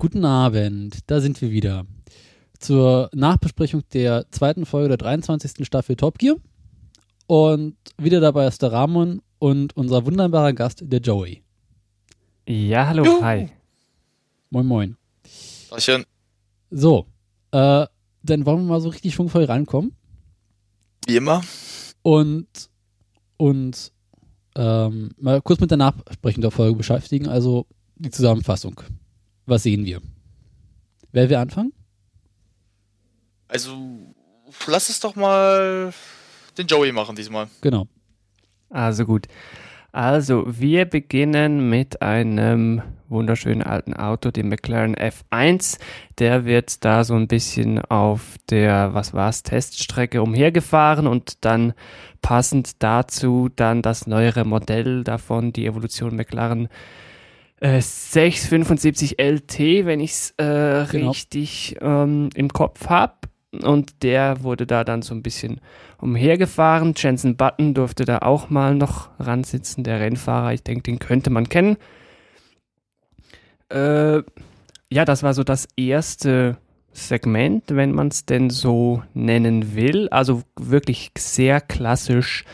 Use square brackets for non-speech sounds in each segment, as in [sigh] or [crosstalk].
Guten Abend, da sind wir wieder. Zur Nachbesprechung der zweiten Folge der 23. Staffel Top Gear. Und wieder dabei ist der Ramon und unser wunderbarer Gast, der Joey. Ja, hallo, Juhu. hi. Moin, moin. Tachchen. So, äh, dann wollen wir mal so richtig schwungvoll rankommen Wie immer. und uns ähm, mal kurz mit der Nachbesprechung der Folge beschäftigen, also die Zusammenfassung. Was sehen wir? Wer will anfangen? Also, lass es doch mal den Joey machen diesmal. Genau. Also gut. Also, wir beginnen mit einem wunderschönen alten Auto, dem McLaren F1. Der wird da so ein bisschen auf der, was war's, Teststrecke umhergefahren und dann passend dazu dann das neuere Modell davon, die Evolution McLaren äh, 675 LT, wenn ich es äh, Genau. richtig ähm, im Kopf habe. Und der wurde da dann so ein bisschen umhergefahren. Jensen Button durfte da auch mal noch ransitzen, der Rennfahrer. Ich denke, den könnte man kennen. Äh, ja, das war so das erste Segment, wenn man es denn so nennen will. Also wirklich sehr klassisch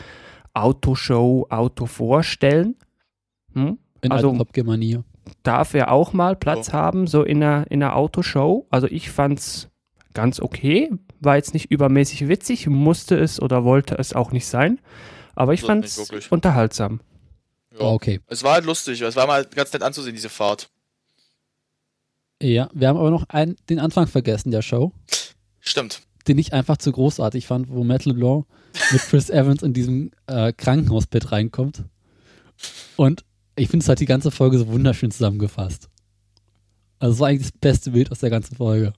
Autoshow, Auto vorstellen. Hm? In Also- alter Top Gear Manier. darf er auch mal Platz Oh. haben, so in einer, in einer Autoshow. Also ich fand's ganz okay. War jetzt nicht übermäßig witzig, musste es oder wollte es auch nicht sein. Aber ich Das fand's wirklich. unterhaltsam. Ja. Oh, okay. Es war halt lustig, es war mal ganz nett anzusehen, diese Fahrt. Ja, wir haben aber noch einen, den Anfang vergessen der Show, Stimmt. den ich einfach zu großartig fand, wo Matt LeBlanc mit Chris Evans in diesem äh, Krankenhausbett reinkommt. Und ich finde es halt die ganze Folge so wunderschön zusammengefasst. Also es war eigentlich das beste Bild aus der ganzen Folge.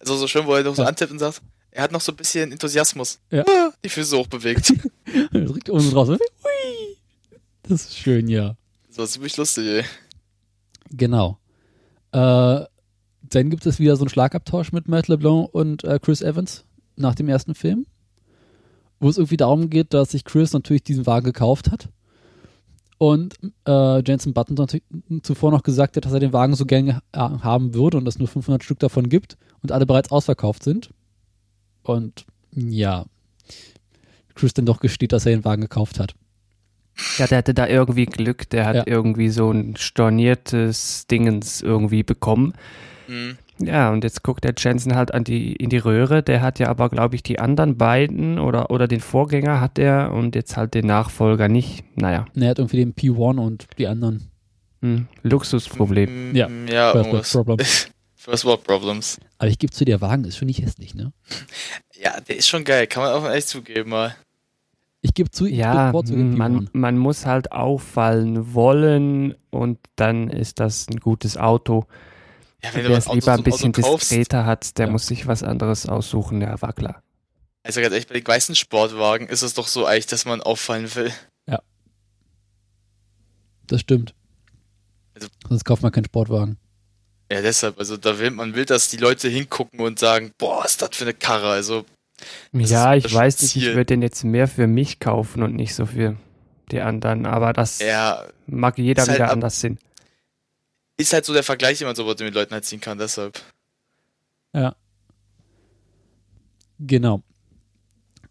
Also so schön, wo er noch so Ja. antippt und sagt, er hat noch so ein bisschen Enthusiasmus. Ja. Ah, Die Füße hochbewegt. Er drückt oben Hui. Das ist schön, ja. Das war ziemlich lustig, ey. Genau. Äh, dann gibt es wieder so einen Schlagabtausch mit Matt LeBlanc und äh, Chris Evans nach dem ersten Film, wo es irgendwie darum geht, dass sich Chris natürlich diesen Wagen gekauft hat und äh, Jensen Button zuvor noch gesagt hat, dass er den Wagen so gerne ha- haben würde und es nur 500 Stück davon gibt und alle bereits ausverkauft sind. Und ja, Chris dann doch gesteht, dass er den Wagen gekauft hat. Ja, der hatte da irgendwie Glück. Der hat Ja. irgendwie so ein storniertes Dingens irgendwie bekommen. Mhm. Ja, und jetzt guckt der Jensen halt an die, in die Röhre. Der hat ja aber, glaube ich, die anderen beiden oder, oder den Vorgänger hat er und jetzt halt den Nachfolger nicht. Naja, Und er hat irgendwie den P1 und die anderen hm, Luxusproblem. Ja. Ja, First World. Problems. [laughs] First World Problems. Aber ich gebe zu, der Wagen ist schon nicht hässlich, ne? Ja, der ist schon geil, kann man auch mal echt zugeben mal. Ich gebe zu, ich Ja, den man, P1. man muss halt auffallen wollen und dann ist das ein gutes Auto. Ja, wenn du Wer das es lieber ein bisschen diskreter hat, der Ja. muss sich was anderes aussuchen. Ja, war klar. also ganz ehrlich, bei den meisten Sportwagen ist es doch so eigentlich, dass man auffallen will. Das stimmt. Also- Sonst kauft man keinen Sportwagen. Ja, deshalb, also da will man will, dass die Leute hingucken und sagen, boah, ist das für eine Karre, also ja, ich weiß nicht, ich würde den jetzt mehr für mich kaufen und nicht so für die anderen. Aber das ja, mag jeder halt wieder ab- anders sehen. Ist halt so der Vergleich, den man so mit den Leuten halt ziehen kann, deshalb. Ja. Genau.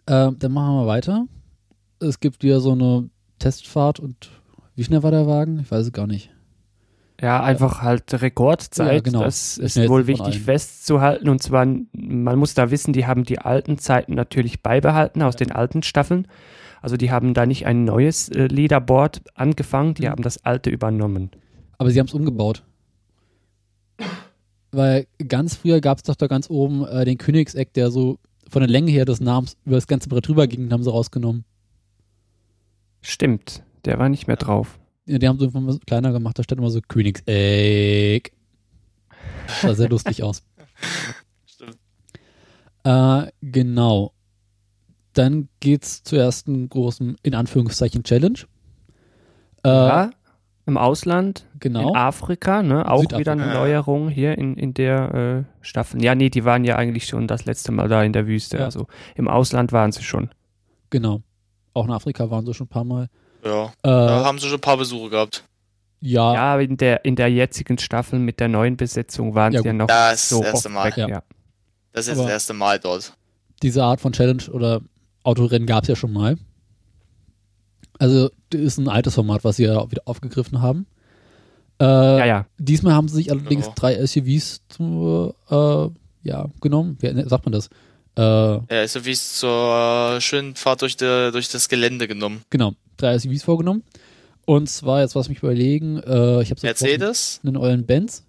Ähm, dann machen wir weiter. Es gibt wieder so eine Testfahrt und wie schnell war der Wagen? Ich weiß es gar nicht. Ja, einfach halt Rekordzeit. Ja, genau. Das ist schnellste wohl wichtig allen. festzuhalten. Und zwar, man muss da wissen, die haben die alten Zeiten natürlich beibehalten aus den alten Staffeln. Also die haben da nicht ein neues äh, Leaderboard angefangen, die Mhm. haben das alte übernommen. Aber sie haben es umgebaut. Weil ganz früher gab es doch da ganz oben äh, den Königseck, der so von der Länge her des Namens über das ganze Brett drüber ging, den haben sie rausgenommen. Stimmt, der war nicht mehr drauf. Ja, die haben so so kleiner gemacht, da stand immer so Königseck. Sah sehr lustig aus. [laughs] Stimmt. Äh, genau. Dann geht's zur ersten großen, in Anführungszeichen, Challenge. Äh, ja, im Ausland, genau. in Afrika, ne? Auch Südafrika. wieder eine Ja. Neuerung hier in, in der äh, Staffel. Ja, nee, die waren ja eigentlich schon das letzte Mal da in der Wüste. Ja. Also im Ausland waren sie schon. Genau. Auch in Afrika waren sie schon ein paar Mal. Ja, Äh, da haben sie schon ein paar Besuche gehabt. Ja, Ja, in der, in der jetzigen Staffel mit der neuen Besetzung waren Ja, sie ja noch Das so das erste Mal. weg. Ja. Ja. Das ist Aber- das erste Mal dort. diese Art von Challenge oder Autorennen gab es ja schon mal. Also, das ist ein altes Format, was sie ja wieder aufgegriffen haben. Äh, ja, ja. Diesmal haben sie sich allerdings Genau. drei SUVs zu, äh, ja, genommen. Wie sagt man das? Äh, Ja, ist so wie es zur schönen Fahrt durch, die, durch das Gelände genommen. genau, drei SUVs vorgenommen. Und zwar, jetzt was mich überlegen, äh, ich habe Mercedes, einen euren Benz,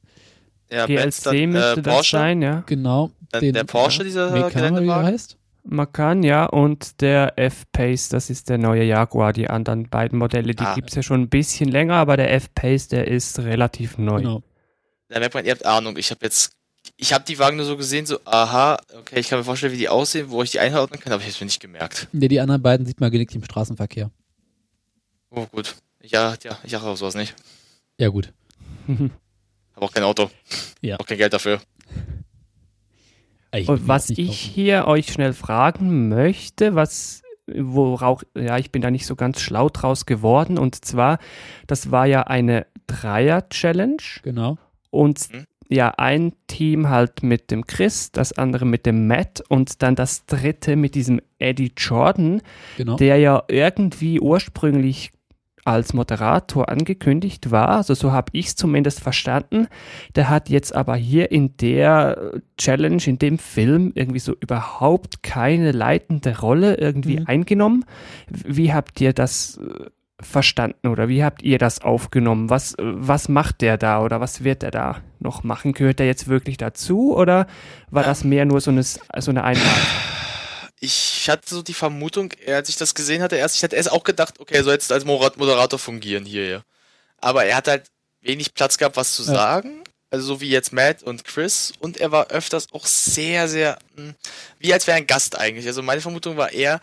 ja, Benz, GLC dann, müsste äh, das Porsche, sein, ja. genau, den der Porsche, dieser Mekana, wie Geländewagen. heißt. Macan, ja, und der F-Pace, das ist der neue Jaguar. Die anderen beiden Modelle, die Ah. gibt es ja schon ein bisschen länger, aber der F-Pace, der ist relativ neu. Genau. Da merkt man, ihr habt Ahnung. Ich habe jetzt, ich habe die Wagen nur so gesehen, so, aha, okay, ich kann mir vorstellen, wie die aussehen, wo ich die einordnen kann, aber ich habe mir nicht gemerkt. Ja, die anderen beiden sieht man gelegentlich im Straßenverkehr. Oh, gut. Ja, ja, ich achte auf sowas nicht. Ja, gut. [laughs] Habe auch kein Auto. Ja. Auch kein Geld dafür. Ich Und was ich kaufen. hier euch schnell fragen möchte, was worauf, ja, ich bin da nicht so ganz schlau draus geworden. Und zwar, das war ja eine Dreier-Challenge Genau. und Mhm. ja, ein Team halt mit dem Chris, das andere mit dem Matt und dann das dritte mit diesem Eddie Jordan, Genau. der ja irgendwie ursprünglich als Moderator angekündigt war, also so habe ich es zumindest verstanden. Der hat jetzt aber hier in der äh, Challenge, in dem Film irgendwie so überhaupt keine leitende Rolle irgendwie Mhm. eingenommen. Wie habt ihr das äh, verstanden oder wie habt ihr das aufgenommen? Was, äh, was macht der da oder was wird er da noch machen? Gehört er jetzt wirklich dazu oder war das mehr nur so eine, so eine Einheit? Ich hatte so die Vermutung, als ich das gesehen hatte, erst, ich hatte erst auch gedacht, okay, er soll jetzt als Moder- Moderator fungieren hier. Aber er hat halt wenig Platz gehabt, was zu Ja. sagen. Also so wie jetzt Matt und Chris. Und er war öfters auch sehr, sehr, mh, wie als wäre ein Gast eigentlich. Also meine Vermutung war eher,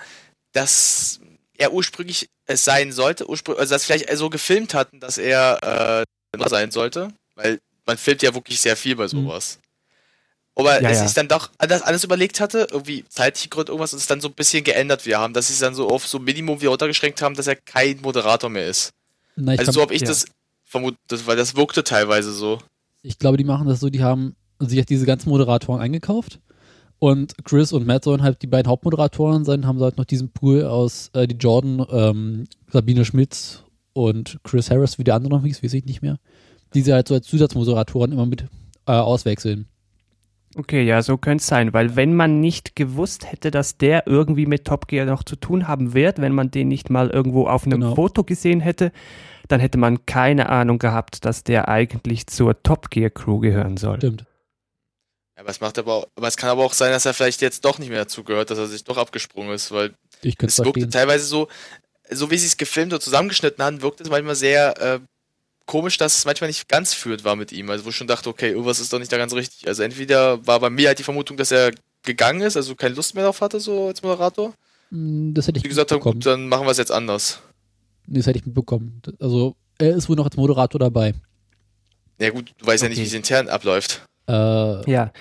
dass er ursprünglich es sein sollte, ursprünglich, also dass vielleicht so gefilmt hatten, dass er äh, sein sollte. Weil man filmt ja wirklich sehr viel bei sowas. Aber Ja, es ja. sich dann doch anders, anders überlegt hatte, irgendwie zeitliche Gründe, irgendwas, und es dann so ein bisschen geändert wir haben, dass sie es dann so auf so Minimum wieder runtergeschränkt haben, dass er kein Moderator mehr ist. Na, also so glaub, habe ich ja. das vermutet, weil das wirkte teilweise so. ich glaube, die machen das so, die haben sich diese ganzen Moderatoren eingekauft und Chris und Matt sollen halt die beiden Hauptmoderatoren sein, haben sie halt noch diesen Pool aus äh, die Jordan, ähm, Sabine Schmitz und Chris Harris, wie der andere noch hieß, weiß ich nicht mehr, die sie halt so als Zusatzmoderatoren immer mit äh, auswechseln. Okay, ja, so könnte es sein, weil wenn man nicht gewusst hätte, dass der irgendwie mit Top Gear noch zu tun haben wird, wenn man den nicht mal irgendwo auf einem Genau. Foto gesehen hätte, dann hätte man keine Ahnung gehabt, dass der eigentlich zur Top Gear Crew gehören soll. Stimmt. Ja, aber es macht aber auch, aber es kann aber auch sein, dass er vielleicht jetzt doch nicht mehr dazugehört, dass er sich doch abgesprungen ist, weil es wirkte teilweise so, so wie sie es gefilmt und zusammengeschnitten haben, wirkt es manchmal sehr äh, komisch, dass es manchmal nicht ganz führend war mit ihm. Also wo ich schon dachte, okay, irgendwas ist doch nicht da ganz richtig. Also entweder war bei mir halt die Vermutung, dass er gegangen ist, also keine Lust mehr darauf hatte, so als Moderator. Hm, Das hätte ich Die gesagt haben, mitbekommen. gut, dann machen wir es jetzt anders. Nee, Das hätte ich mitbekommen. Also, er ist wohl noch als Moderator dabei. Ja gut, du weißt ja nicht, Okay. wie es intern abläuft. Äh, Ja,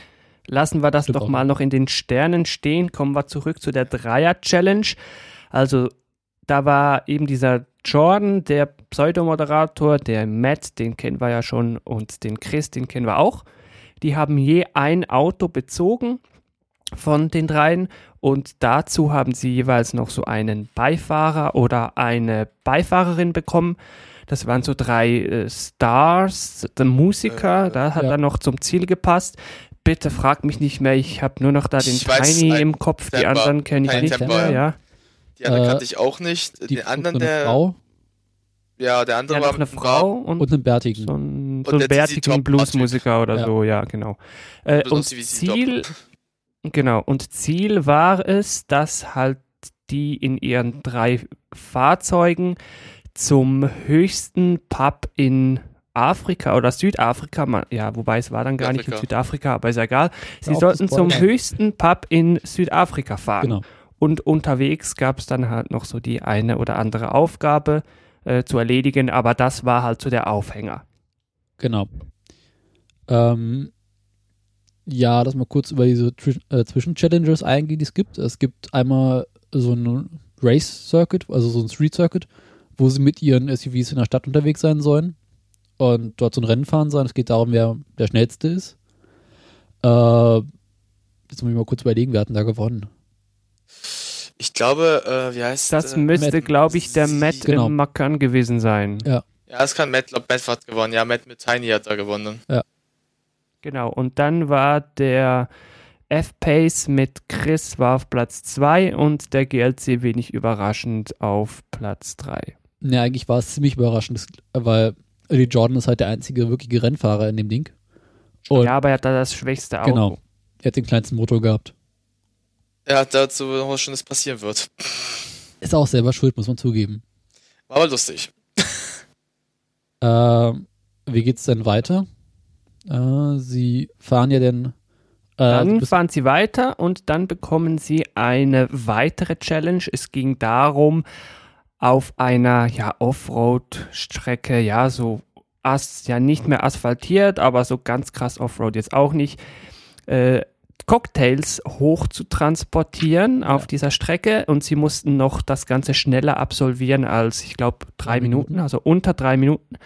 lassen wir das doch auch. mal noch in den Sternen stehen. Kommen wir zurück zu der Dreier-Challenge. Also, da war eben dieser Jordan, der Pseudomoderator, der Matt, den kennen wir ja schon, und den Chris, den kennen wir auch. Die haben je ein Auto bezogen von den dreien und dazu haben sie jeweils noch so einen Beifahrer oder eine Beifahrerin bekommen. Das waren so drei äh, Stars, der Musiker, Äh, da hat ja. er noch zum Ziel gepasst. Bitte frag mich nicht mehr, ich habe nur noch da den Ich weiß, Tiny ein im Kopf, die anderen kenne ich nicht Temper. mehr, ja. Die andere Äh, kannte ich auch nicht. die Den anderen, so eine der. Frau Ja, der andere Ja, war eine Frau und, und einen Bärtigen. so ein, Und so einen bärtigen Bluesmusiker oder Ja. so, ja, genau. Äh, und. Ziel, genau, und Ziel war es, dass halt die in ihren drei Fahrzeugen zum höchsten Pub in Afrika oder Südafrika, man, ja, wobei es war dann gar nicht in Südafrika. Aber ist ja egal. Sie sollten zum höchsten Pub in Südafrika fahren. Genau. Und unterwegs gab es dann halt noch so die eine oder andere Aufgabe äh, zu erledigen, aber das war halt so der Aufhänger. Genau. Ähm, ja, lass mal kurz über diese Twi- äh, Zwischen-Challenges eingehen, die es gibt. Es gibt einmal so ein Race-Circuit, also so ein Street-Circuit, wo sie mit ihren SUVs in der Stadt unterwegs sein sollen. und dort so ein Rennen fahren sollen. Es geht darum, wer der Schnellste ist. Äh, jetzt muss ich mal kurz überlegen, wer hat denn da gewonnen? Ich glaube, äh, wie heißt Das äh, müsste, glaube ich, der Sie- Matt Genau. im Macan gewesen sein. Ja. Ja, es kann Matt, glaub, Matt hat gewonnen. Ja, Matt mit Tiny hat da gewonnen. Genau. Und dann war der F-Pace mit Chris war auf Platz 2 und der GLC wenig überraschend auf Platz 3. Ne, eigentlich war es ziemlich überraschend, das- weil Eddie Jordan ist halt der einzige wirkliche Rennfahrer in dem Ding. Und Ja, aber er hat da das schwächste Auto. Genau. er hat den kleinsten Motor gehabt. Er hat dazu noch schon, das passieren wird. Ist auch selber schuld, muss man zugeben. War aber lustig. [laughs] Ähm, wie geht's denn weiter? Äh, sie fahren ja denn. Äh, Dann bis- fahren sie weiter und dann bekommen sie eine weitere Challenge. Es ging darum, auf einer ja, Offroad-Strecke, ja, so as ja nicht mehr asphaltiert, aber so ganz krass Offroad jetzt auch nicht, äh, Cocktails hoch zu transportieren auf dieser Strecke und sie mussten noch das Ganze schneller absolvieren als, ich glaube, drei. Minuten, also unter drei Minuten.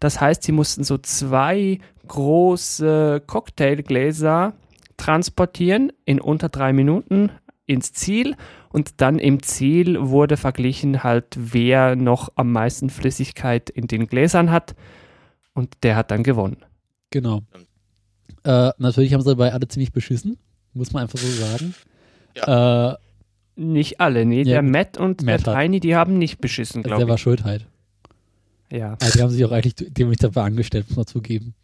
Das heißt, sie mussten so zwei große Cocktailgläser transportieren in unter drei Minuten ins Ziel und dann im Ziel wurde verglichen halt, wer noch am meisten Flüssigkeit in den Gläsern hat und der hat dann gewonnen. Genau. Äh, natürlich haben sie dabei alle ziemlich beschissen, muss man einfach so sagen. Äh, Nicht alle, nee, Ja, der. Matt und Matt der Tiny, die haben nicht beschissen, also der glaube war ich. schuld halt. Ja. Also die haben sich auch eigentlich dämlich dafür angestellt, muss man zugeben.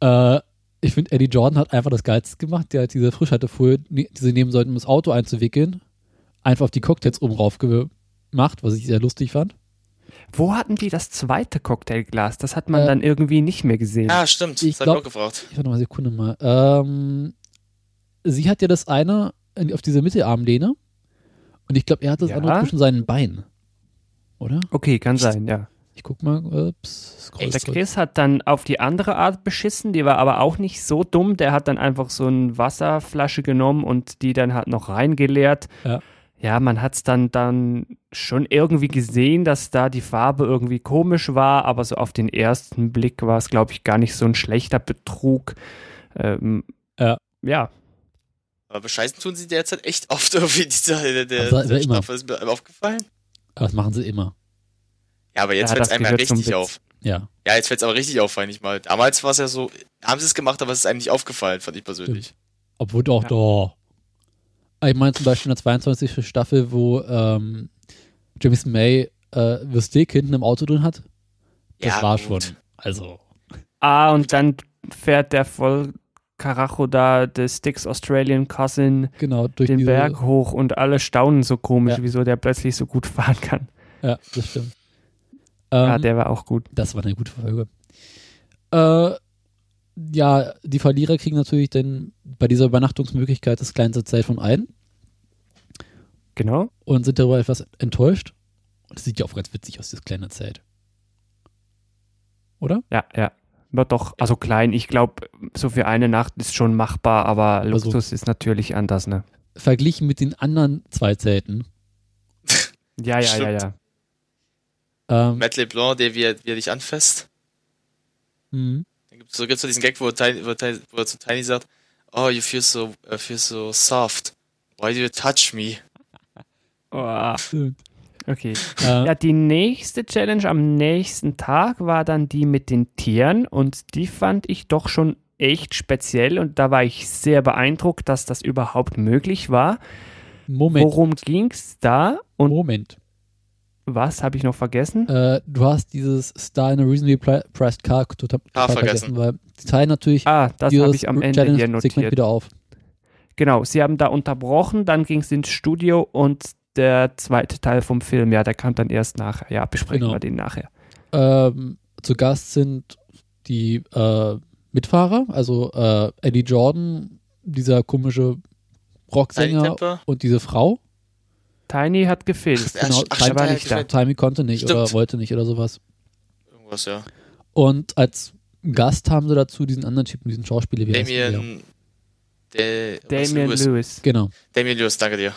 Äh, ich finde, Eddie Jordan hat einfach das Geilste gemacht. Der hat diese Frischhaltefolie, ne- die sie nehmen sollten, um das Auto einzuwickeln, einfach auf die Cocktails oben rauf gemacht, was ich sehr lustig fand. Wo hatten die das zweite Cocktailglas? Das hat man Äh, dann irgendwie nicht mehr gesehen. Ja, stimmt. Ich das hab ich glaub- auch gefragt. Ich warte mal eine Sekunde mal. Ähm, sie hat ja das eine in- auf diese Mittelarmlehne und ich glaube, er hat das Ja. andere zwischen seinen Beinen. Oder? Okay, kann sein, ja. Ich guck mal. Ups, scroll Der zurück. Chris hat dann auf die andere Art beschissen, die war aber auch nicht so dumm. Der hat dann einfach so eine Wasserflasche genommen und die dann halt noch reingeleert. Ja. Ja, man hat es dann, dann schon irgendwie gesehen, dass da die Farbe irgendwie komisch war, aber so auf den ersten Blick war es, glaube ich, gar nicht so ein schlechter Betrug. Ähm, Ja. Ja, Aber bescheißen tun sie derzeit echt oft [laughs] irgendwie dieser, der, der, Aber der. Strafe. Ist mir aufgefallen? Aber das machen sie immer. Ja, aber jetzt Ja, fällt es einem ja richtig auf. Ja. Ja, jetzt fällt es aber richtig auf, fand ich mal. Damals war es ja so, haben sie es gemacht, aber es ist einem nicht aufgefallen, fand ich persönlich. Obwohl doch, Ja. doch. Ich meine zum Beispiel in der 22. Staffel, wo ähm, James May äh, The Stick hinten im Auto drin hat. Das Ja, war gut. schon. Also. Ah, und dann fährt der voll Karacho da, der Sticks Australian Cousin, Genau, durch den diese, Berg hoch und alle staunen so komisch, Ja. wieso der plötzlich so gut [laughs] fahren kann. Ja, das stimmt. Ja, Ähm, der war auch gut. Das war eine gute Folge. Äh, ja, die Verlierer kriegen natürlich dann bei dieser Übernachtungsmöglichkeit das kleinste Zeit von allen Genau. und sind darüber etwas enttäuscht. Und es sieht ja auch ganz witzig aus, das kleine Zelt. Oder? Ja, ja. Wird doch, also klein. Ich glaube, so für eine Nacht ist schon machbar, aber Also- Luxus ist natürlich anders, ne? Verglichen mit den anderen zwei Zelten. [laughs] Ja, ja, ja, Stimmt. ja. Ähm, Matt LeBlanc, der wie er, wie er dich anfasst. mhm. Gibt's so, gibt's so diesen Gag, wo, Tiny, wo, Tiny, wo er zu Tiny sagt, oh, you feel so, uh, feel so soft. Why do you touch me? Oh, Stimmt. okay. Äh, Ja, die nächste Challenge am nächsten Tag war dann die mit den Tieren und die fand ich doch schon echt speziell und da war ich sehr beeindruckt, dass das überhaupt möglich war. Moment. Worum ging's da und Moment. Was habe ich noch vergessen? Äh, du hast dieses Star in a reasonably pri- priced car total, total vergessen. weil die teilen natürlich Ah, das dieses habe ich am Ende hier Challenge-Segment notiert. wieder auf. Genau, sie haben da unterbrochen, dann ging es ins Studio und der zweite Teil vom Film, ja, der kam dann erst nachher. Ja, besprechen Genau. wir den nachher. Ähm, zu Gast sind die äh, Mitfahrer, also äh, Eddie Jordan, dieser komische Rocksänger und diese Frau. Tiny hat gefehlt. Ach, Genau, ach, Tiny, war nicht da. Timey konnte nicht Stimmt. oder wollte nicht oder sowas. Irgendwas, ja. Und als Gast haben sie dazu diesen anderen Typen, diesen Schauspieler, wie heißt der? Damien, Lewis. Lewis. Genau. Damien Lewis, danke dir.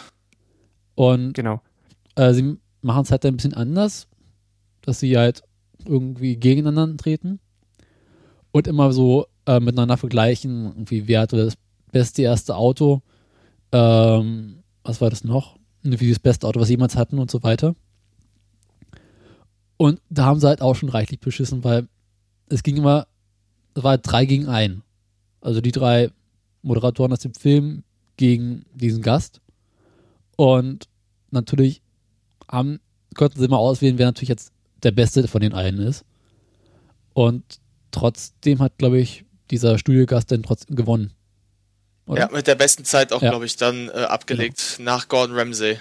Und Genau. äh, sie machen es halt ein bisschen anders, dass sie halt irgendwie gegeneinander treten. und immer so äh, miteinander vergleichen, irgendwie, wer hatte das beste erste Auto, ähm, was war das noch? Wie das beste Auto, was sie jemals hatten und so weiter. Und da haben sie halt auch schon reichlich beschissen, weil es ging immer, es war halt drei gegen ein. Also die drei Moderatoren aus dem Film gegen diesen Gast. Und natürlich haben, konnten sie mal auswählen, wer natürlich jetzt der Beste von den allen ist. Und trotzdem hat, glaube ich, dieser Studiogast dann trotzdem gewonnen. Oder? Ja, mit der besten Zeit auch, Ja. glaube ich, dann äh, abgelegt Genau. nach Gordon Ramsay.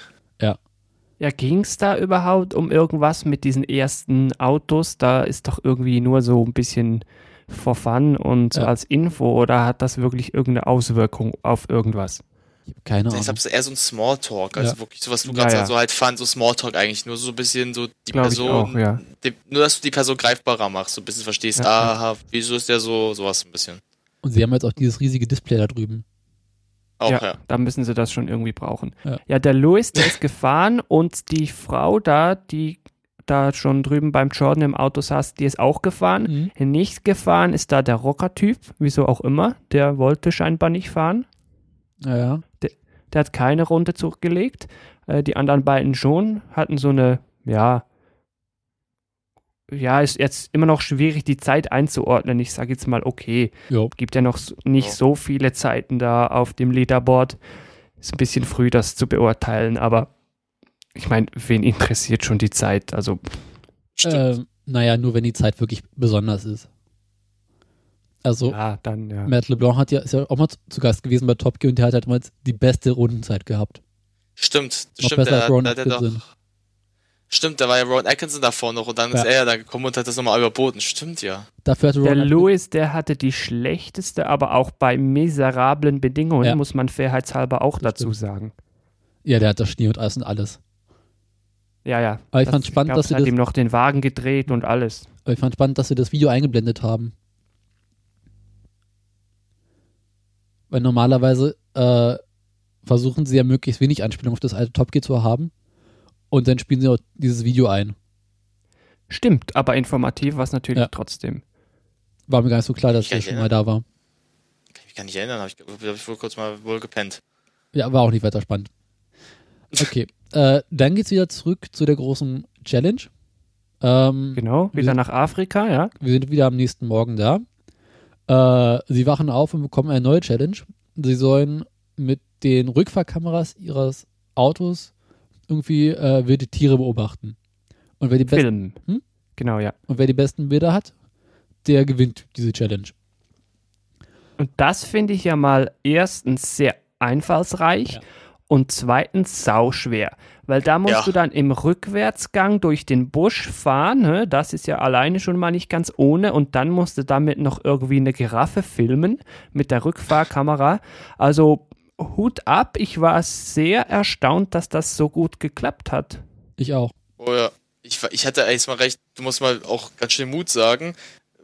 Ja, ging es da überhaupt um irgendwas mit diesen ersten Autos? Da ist doch irgendwie nur so ein bisschen for fun und so Ja. als Info oder hat das wirklich irgendeine Auswirkung auf irgendwas? Ich hab keine Ich Ahnung. es ist eher so ein Smalltalk, also Ja. wirklich so, was du Ja, gerade ja. so halt fand, so Smalltalk eigentlich, nur so ein bisschen so die Glaube ich Person, auch, ja. die, nur dass du die Person greifbarer machst, so ein bisschen verstehst, Ja, ja. aha, wieso ist der so, sowas ein bisschen. Und sie haben jetzt auch dieses riesige Display da drüben. Auch, ja, ja. da müssen sie das schon irgendwie brauchen. Ja. Ja, der Louis, der ist [laughs] gefahren und die Frau da, die da schon drüben beim Jordan im Auto saß, die ist auch gefahren. Mhm. Nicht gefahren ist da der Rocker-Typ, wieso auch immer. Der wollte scheinbar nicht fahren. Naja. Der hat keine Runde zurückgelegt. Äh, die anderen beiden schon, hatten so eine, ja, ja, ist jetzt immer noch schwierig, die Zeit einzuordnen. Ich sage jetzt mal, okay, Jo. gibt ja noch nicht so viele Zeiten da auf dem Leaderboard. Ist ein bisschen früh, das zu beurteilen, aber ich meine, wen interessiert schon die Zeit? Also. Ähm, naja, nur wenn die Zeit wirklich besonders ist. Also, ja, dann, ja. Matt LeBlanc hat ja, ist ja auch mal zu- Gast gewesen bei Top Gear und der hat halt mal die beste Rundenzeit gehabt. stimmt, Noch stimmt, besser der, als Ron der, der doch, Atkinson. Stimmt, da war ja Ron Atkinson davor noch und dann Ja. ist er ja da gekommen und hat das nochmal überboten. Stimmt, ja. Dafür hatte Der Ron Atkinson- Louis, der hatte die schlechteste, aber auch bei miserablen Bedingungen, Ja. muss man fairheitshalber auch Das dazu stimmt. sagen. Ja, der hat das Schnee und Eis und alles. Ja, ja. Aber ich Das- fand spannend, glaub, dass sie hat das- ihm noch den Wagen gedreht und alles. Aber ich fand spannend, dass sie das Video eingeblendet haben. Weil normalerweise äh, versuchen sie ja möglichst wenig Anspielung auf das alte Top Gear zu haben. Und dann spielen sie auch dieses Video ein. Stimmt, aber informativ war es natürlich Ja. trotzdem. War mir gar nicht so klar, dass Ich der schon mich mal da war. Kann ich mich gar nicht erinnern, habe ich, hab ich wohl kurz mal wohl gepennt. Ja, war auch nicht weiter spannend. Okay. äh, dann geht's wieder zurück zu der großen Challenge. Ähm, Genau, wieder sind- nach Afrika, ja. Wir sind wieder am nächsten Morgen da. Äh, sie wachen auf und bekommen eine neue Challenge. Sie sollen mit den Rückfahrkameras ihres Autos irgendwie äh, wilde Tiere beobachten. Und wer, die besten, Film. Hm? Genau, ja. und wer die besten Bilder hat, der gewinnt diese Challenge. Und das finde ich ja mal erstens sehr einfallsreich Ja. und zweitens sauschwer. Weil da musst Ja. du dann im Rückwärtsgang durch den Busch fahren. Ne? Das ist ja alleine schon mal nicht ganz ohne. Und dann musst du damit noch irgendwie eine Giraffe filmen mit der Rückfahrkamera. Also Hut ab. Ich war sehr erstaunt, dass das so gut geklappt hat. Ich auch. Oh ja, ich, war- ich hatte eigentlich mal recht, du musst mal auch ganz schön Mut sagen,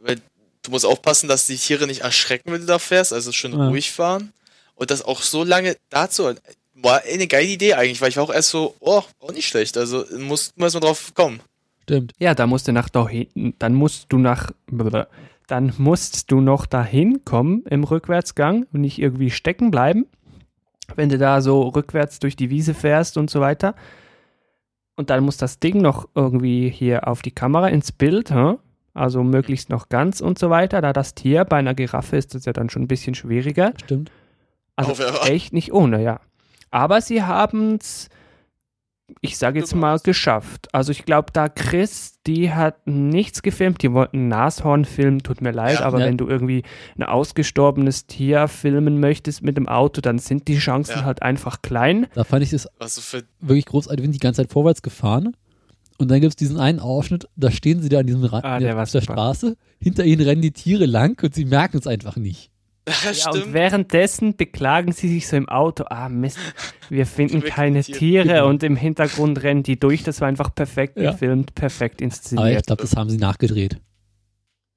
weil du musst aufpassen, dass die Tiere nicht erschrecken, wenn du da fährst, also schön Ja. ruhig fahren. Und das auch so lange dazu, war eine geile Idee eigentlich, weil ich war auch erst so, oh, auch nicht schlecht, also musst du erst mal drauf kommen. Stimmt. Ja, da musst du nach dahin, dann musst du nach, dann musst du noch dahin kommen im Rückwärtsgang und nicht irgendwie stecken bleiben, wenn du da so rückwärts durch die Wiese fährst und so weiter. Und dann muss das Ding noch irgendwie hier auf die Kamera ins Bild, hä? also möglichst noch ganz und so weiter. Da das Tier bei einer Giraffe ist das ja dann schon ein bisschen schwieriger. Stimmt. Also echt nicht ohne, ja. Aber sie haben es, ich sage jetzt mal, geschafft. Also ich glaube, da Chris, die hat nichts gefilmt, die wollten ein Nashorn filmen, tut mir leid, Ja. aber Ja. wenn du irgendwie ein ausgestorbenes Tier filmen möchtest mit dem Auto, dann sind die Chancen Ja. halt einfach klein. Da fand ich das Was so für, wirklich großartig. Wir sind die ganze Zeit vorwärts gefahren. Und dann gibt es diesen einen Ausschnitt, da stehen sie da an diesem Rand Ah, der, der. Straße. Hinter ihnen rennen die Tiere lang und sie merken es einfach nicht. Ja, und währenddessen beklagen sie sich so im Auto, ah Mist, wir finden keine Tiere Genau. und im Hintergrund rennen die durch. Das war einfach perfekt Ja. gefilmt, perfekt Aber ich inszeniert. glaube, das haben sie nachgedreht.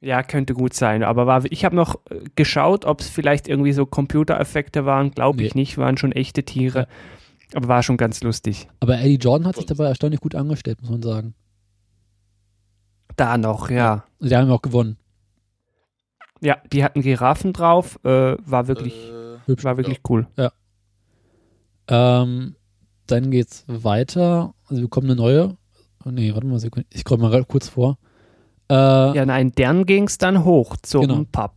Ja, könnte gut sein. Aber war, ich habe noch äh, geschaut, ob es vielleicht irgendwie so Computereffekte waren. Glaube ich Nee. nicht, waren schon echte Tiere. Aber war schon ganz lustig. Aber Eddie Jordan hat sich dabei erstaunlich gut angestellt, muss man sagen. Da noch, ja. Sie haben auch gewonnen. Ja, die hatten Giraffen drauf, äh, war wirklich, Äh, Hübsch. war wirklich cool. Ähm, dann geht's weiter. Also wir bekommen eine neue. Oh, nee, warte mal, Sekunde. Ich komme mal gerade kurz vor. Äh, Ja, nein, dann ging es dann hoch zum Genau. Pub.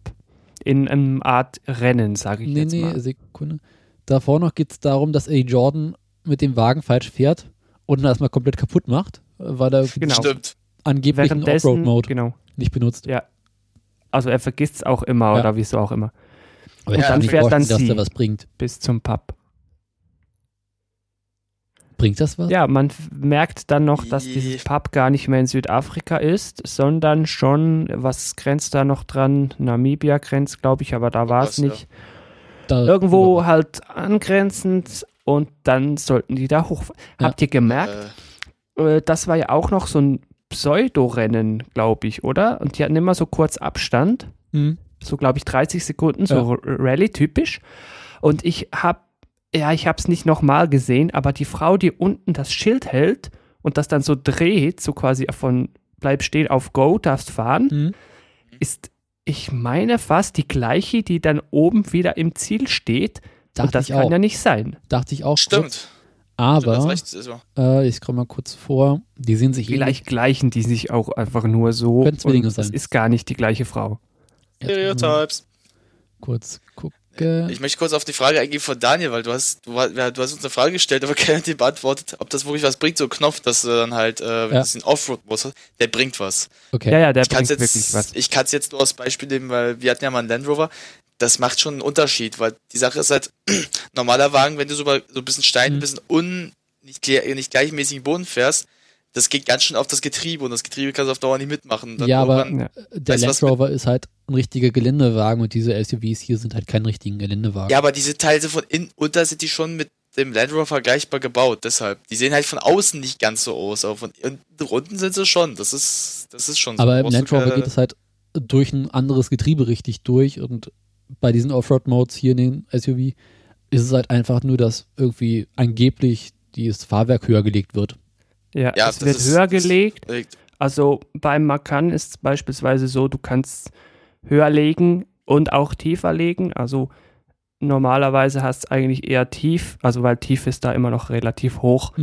In einer Art Rennen, sage ich nee, jetzt nee, mal. Sekunde. Davor noch geht's darum, dass A. Jordan mit dem Wagen falsch fährt und ihn erstmal komplett kaputt macht, weil er Genau. Angeblich einen Währenddessen, Offroad-Mode genau. nicht benutzt. Also er vergisst es auch immer Ja. oder wieso auch immer. Aber Und dann fährt dann dass sie. was bringt. Bis zum Pub. Bringt das was? Ja, man merkt dann noch, dass Die- dieses Pub gar nicht mehr in Südafrika ist, sondern schon, was grenzt da noch dran? Namibia grenzt, glaube ich, aber da war es ja. nicht. Da- Irgendwo halt angrenzend und dann sollten die da hoch. Ja. Habt ihr gemerkt, Äh, äh, das war ja auch noch so ein Pseudo-Rennen, glaube ich, oder? Und die hatten immer so kurz Abstand, Hm. so glaube ich 30 Sekunden, so R- Rallye-typisch. Und ich habe, ja, ich habe es nicht nochmal gesehen, aber die Frau, die unten das Schild hält und das dann so dreht, so quasi von bleib stehen auf Go, darfst fahren, Hm. ist, ich meine fast die gleiche, die dann oben wieder im Ziel steht. Dachte und das ich kann auch. ja nicht sein. Dachte ich auch. Stimmt. Aber, hast recht, ist so. äh, ich scroll mal kurz vor. Die sehen sich Vielleicht gleichen die sich auch einfach nur so. Können Zwillinge und Das sein. ist gar nicht die gleiche Frau. ähnlich. Jetzt Stereotypes. kurz gucken. Ich möchte kurz auf die Frage eingehen von Daniel, weil du hast, du, du hast uns eine Frage gestellt, aber [laughs] keiner hat die beantwortet, ob das wirklich was bringt, so ein Knopf, dass du dann halt, äh, wenn Ja. du den Offroad-Modus hast, der bringt was. Okay. Ja, ja, der ich kann bringt es wirklich was. jetzt, ich kann es jetzt nur als Beispiel nehmen, weil wir hatten ja mal einen Land Rover. Das macht schon einen Unterschied, weil die Sache ist halt, [clears throat] normaler Wagen, wenn du so, mal, so ein bisschen Stein, Mhm. ein bisschen un, nicht, nicht gleichmäßigen Boden fährst, das geht ganz schön auf das Getriebe und das Getriebe kannst du auf Dauer nicht mitmachen. Dann Ja, aber- Ja. Der Land Rover ist halt ein richtiger Geländewagen und diese SUVs hier sind halt kein richtigen Geländewagen. Ja, aber diese Teile von innen unter sind die schon mit dem Land Rover vergleichbar gebaut, deshalb. Die sehen halt von außen nicht ganz so aus, aber von unten sind sie schon. Das ist, das ist schon so. aber im Land Rover geht es halt durch ein anderes Getriebe richtig durch und bei diesen Offroad-Modes hier in den SUV ist es halt einfach nur, dass irgendwie angeblich dieses Fahrwerk höher gelegt wird. Ja, Ja, es das wird ist- höher gelegt. Also beim Macan ist es beispielsweise so, du kannst höher legen und auch tiefer legen. Also normalerweise hast du eigentlich eher tief, also weil tief ist da immer noch relativ hoch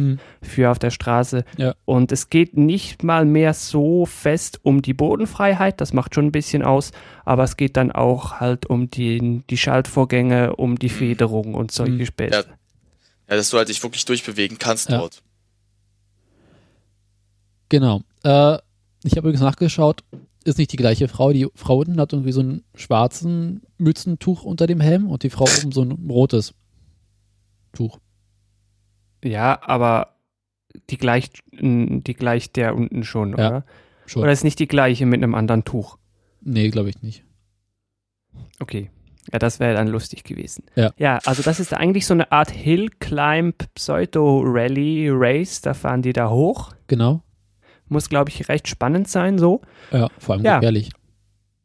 für auf der Straße. Ja. Und es geht nicht mal mehr so fest um die Bodenfreiheit, das macht schon ein bisschen aus, aber es geht dann auch halt um die, die Schaltvorgänge, um die Federung und solche Mhm. Späße. Ja, dass du halt dich wirklich durchbewegen kannst Ja. dort. Genau. Äh, ich habe übrigens nachgeschaut, ist nicht die gleiche Frau. Die Frau unten hat irgendwie so ein schwarzen Mützentuch unter dem Helm und die Frau oben so ein rotes Tuch. Ja, aber die gleicht, die gleicht der unten schon, Ja, oder? Schon. Oder ist nicht die gleiche mit einem anderen Tuch? nee, glaube ich nicht. Okay. Ja, das wäre dann lustig gewesen. Ja. ja, also das ist eigentlich so eine Art Hill Climb Pseudo Rally Race. Da fahren die da hoch. Genau. Muss, glaube ich, recht spannend sein so. Ja, vor allem Ja. gefährlich.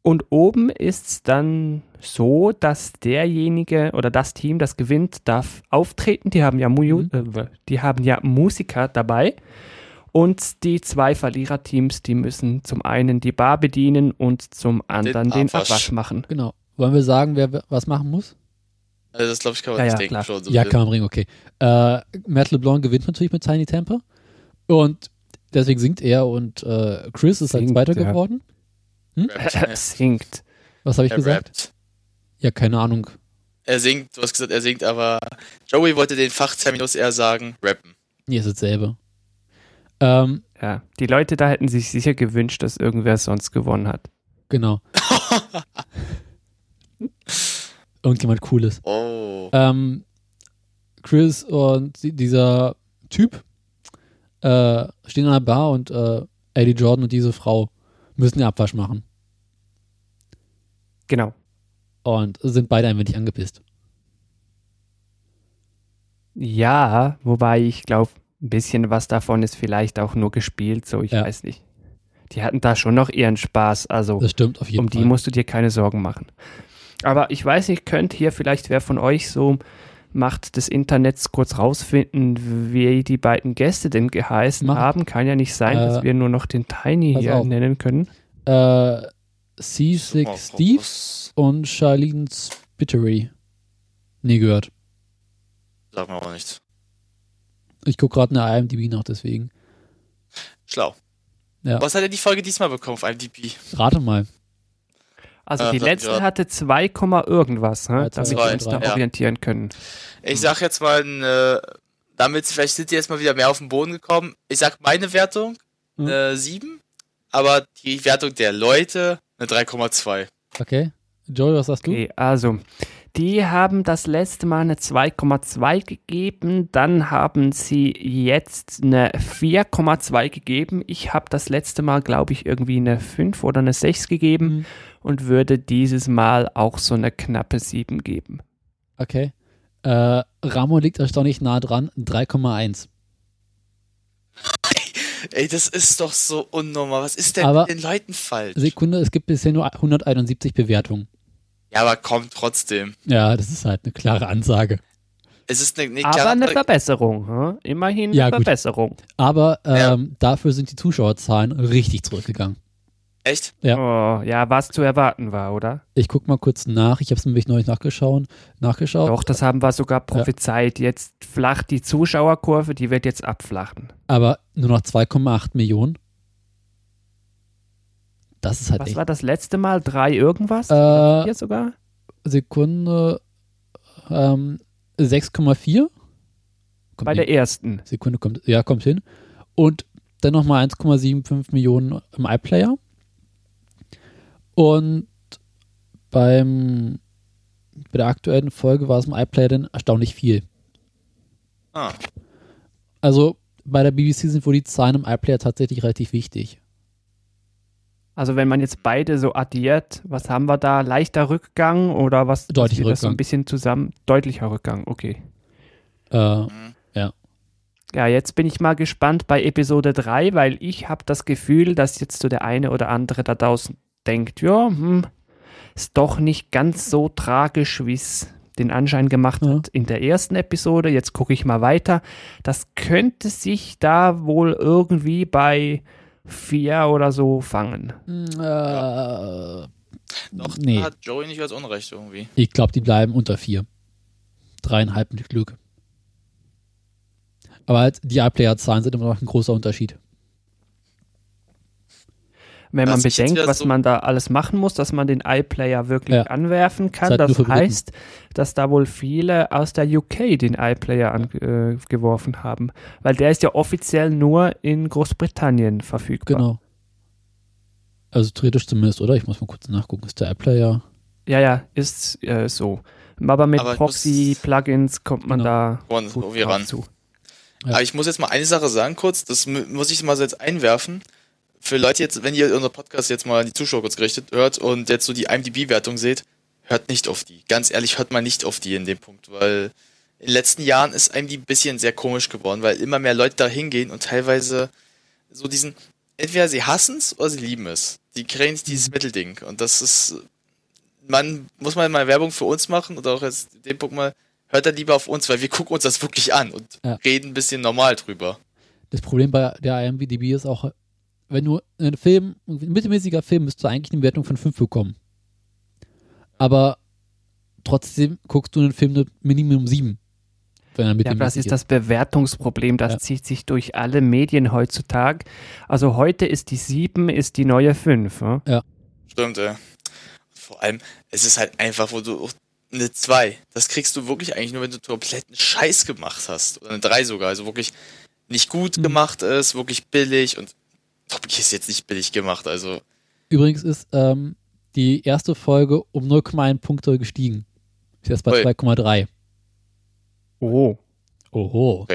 Und oben ist es dann so, dass derjenige oder das Team, das gewinnt, darf auftreten. Die haben ja, Mu Mhm. äh, die haben ja Musiker dabei. Und die zwei Verliererteams, die müssen zum einen die Bar bedienen und zum anderen den, Abwasch. Abwasch machen. Genau. Wollen wir sagen, wer was machen muss? Also das glaube ich kann man Ja, nicht ja, denken klar. schon. So ja, kann man bringen, okay. Äh, Matt LeBlanc gewinnt natürlich mit Tiny Temper. Und deswegen singt er und äh, Chris ist halt Singt, Zweiter ja. geworden. Rappt. [laughs] Singt. Was habe ich Er gesagt? rappt. Ja, keine Ahnung. Er singt, du hast gesagt, er singt, aber Joey wollte den Fachterminus eher sagen, rappen. Nee, ist dasselbe. Ähm, Ja, die Leute da hätten sich sicher gewünscht, dass irgendwer sonst gewonnen hat. genau. [laughs] Irgendjemand Cooles. Oh. Ähm, Chris und die- dieser Typ äh, stehen an der Bar und äh, Eddie Jordan und diese Frau müssen den Abwasch machen. Genau. Und sind beide ein wenig angepisst. Ja, wobei ich glaube, ein bisschen was davon ist vielleicht auch nur gespielt, so ich Ja. weiß nicht. Die hatten da schon noch ihren Spaß, also Das stimmt auf jeden um die Fall. musst du dir keine Sorgen machen. Aber ich weiß nicht, könnt hier vielleicht wer von euch so Macht des Internets kurz rausfinden, wie die beiden Gäste denn geheißen Mach- haben. Kann ja nicht sein, dass Äh, wir nur noch den Tiny hier auf. nennen können. äh, Seasick Mal Steve raus. und Charlene Spittery. Nie gehört. Sag mir aber nichts. Ich gucke gerade eine IMDb nach, deswegen. Schlau. Ja. Was hat denn die Folge diesmal bekommen auf IMDb? Rate mal. Also Äh, die letzte hatte 2, Komma irgendwas, Ja, ne? damit wir uns da ja. orientieren können. Ich sag jetzt mal, äh, damit vielleicht sind die jetzt mal wieder mehr auf den Boden gekommen. Ich sag meine Wertung Mhm. äh, 7, aber die Wertung der Leute eine 3,2. Okay. Joey, was sagst du? Okay, also, die haben das letzte Mal eine 2,2 gegeben, dann haben sie jetzt eine 4,2 gegeben. Ich habe das letzte Mal, glaube ich, irgendwie eine 5 oder eine 6 gegeben Mhm. und würde dieses Mal auch so eine knappe 7 geben. Okay. Äh, Ramon liegt erstaunlich nah dran. 3,1. Ey, das ist doch so unnormal. Was ist denn Aber- mit den Leuten falsch? Sekunde, es gibt bisher nur 171 Bewertungen. Ja, aber komm trotzdem. Ja, das ist halt eine klare Ansage. Es ist eine, eine Aber eine Verbesserung, hm? immerhin eine Ja, gut. Verbesserung. Aber Ja. ähm, dafür sind die Zuschauerzahlen richtig zurückgegangen. Echt? Ja. Oh, ja, was zu erwarten war, oder? Ich gucke mal kurz nach. Ich habe es nämlich neulich nachgeschaut. nachgeschaut. Doch, das haben wir sogar prophezeit. Jetzt flacht die Zuschauerkurve, die wird jetzt abflachen. Aber nur noch 2,8 Millionen. Das ist halt Was echt. war das letzte Mal? Drei irgendwas? Äh, Hier sogar? Sekunde ähm, 6,4. Kommt Bei hin. der ersten. Sekunde kommt, ja, kommt hin. Und dann nochmal 1,75 Millionen im iPlayer. Und beim, bei der aktuellen Folge war es im iPlayer dann erstaunlich viel. Ah, Also bei der BBC sind wohl die Zahlen im iPlayer tatsächlich relativ wichtig. Also wenn man jetzt beide so addiert, was haben wir da? Leichter Rückgang oder was? Deutlicher wir Das so Rückgang. ein bisschen zusammen. Deutlicher Rückgang, okay. Äh, mhm. Ja, jetzt bin ich mal gespannt bei Episode 3, weil ich habe das Gefühl, dass jetzt so der eine oder andere da draußen denkt, ja, hm, ist doch nicht ganz so tragisch, wie es den Anschein gemacht Ja. hat in der ersten Episode. Jetzt gucke ich mal weiter. Das könnte sich da wohl irgendwie bei vier oder so fangen. äh, Doch, nee, hat Joey nicht als Unrecht irgendwie. ich glaube, die bleiben unter vier. Dreieinhalb mit Glück. Aber halt, die iPlayer-Zahlen sind immer noch ein großer Unterschied. Wenn man Was ich jetzt bedenkt, was so- man da alles machen muss, dass man den iPlayer wirklich Ja. anwerfen kann, das Briten. heißt, dass da wohl viele aus der UK den iPlayer angeworfen haben. Weil der ist ja offiziell nur in Großbritannien verfügbar. Genau. Also theoretisch zumindest, oder? Ich muss mal kurz nachgucken. Ist der iPlayer? Ja, ja, ist äh, so. Aber mit Aber Proxy-Plugins kommt man Genau. da gut ran. zu. Ja. Aber ich muss jetzt mal eine Sache sagen kurz, das mu- muss ich mal so jetzt einwerfen. Für Leute jetzt, wenn ihr unser Podcast jetzt mal an die Zuschauer kurz gerichtet hört und jetzt so die IMDb-Wertung seht, hört nicht auf die. Ganz ehrlich, hört mal nicht auf die in dem Punkt, weil in den letzten Jahren ist IMDb ein bisschen sehr komisch geworden, weil immer mehr Leute da hingehen und teilweise so diesen, entweder sie hassen es oder sie lieben es. Die nicht dieses Mittelding und das ist, man muss mal mal Werbung für uns machen oder auch jetzt in dem Punkt mal, hört dann lieber auf uns, weil wir gucken uns das wirklich an und Ja. reden ein bisschen normal drüber. Das Problem bei der IMDb ist auch, wenn du einen Film, ein mittelmäßiger Film, müsstest du eigentlich eine Wertung von 5 bekommen. Aber trotzdem guckst du einen Film mit Minimum 7. Wenn er Ja, das ist das Bewertungsproblem, das Ja. zieht sich durch alle Medien heutzutage. Also heute ist die 7, ist die neue 5. Ja? Stimmt, ja. Vor allem, es ist halt einfach, wo du auch eine 2, das kriegst du wirklich eigentlich nur, wenn du kompletten Scheiß gemacht hast. Oder eine 3 sogar, also wirklich nicht gut Mhm. gemacht ist, wirklich billig und Topic ist jetzt nicht billig gemacht, also Übrigens ist ähm, die erste Folge um 0,1 Punkte gestiegen. Ist jetzt bei Ui. 2,3. Oh. Oho.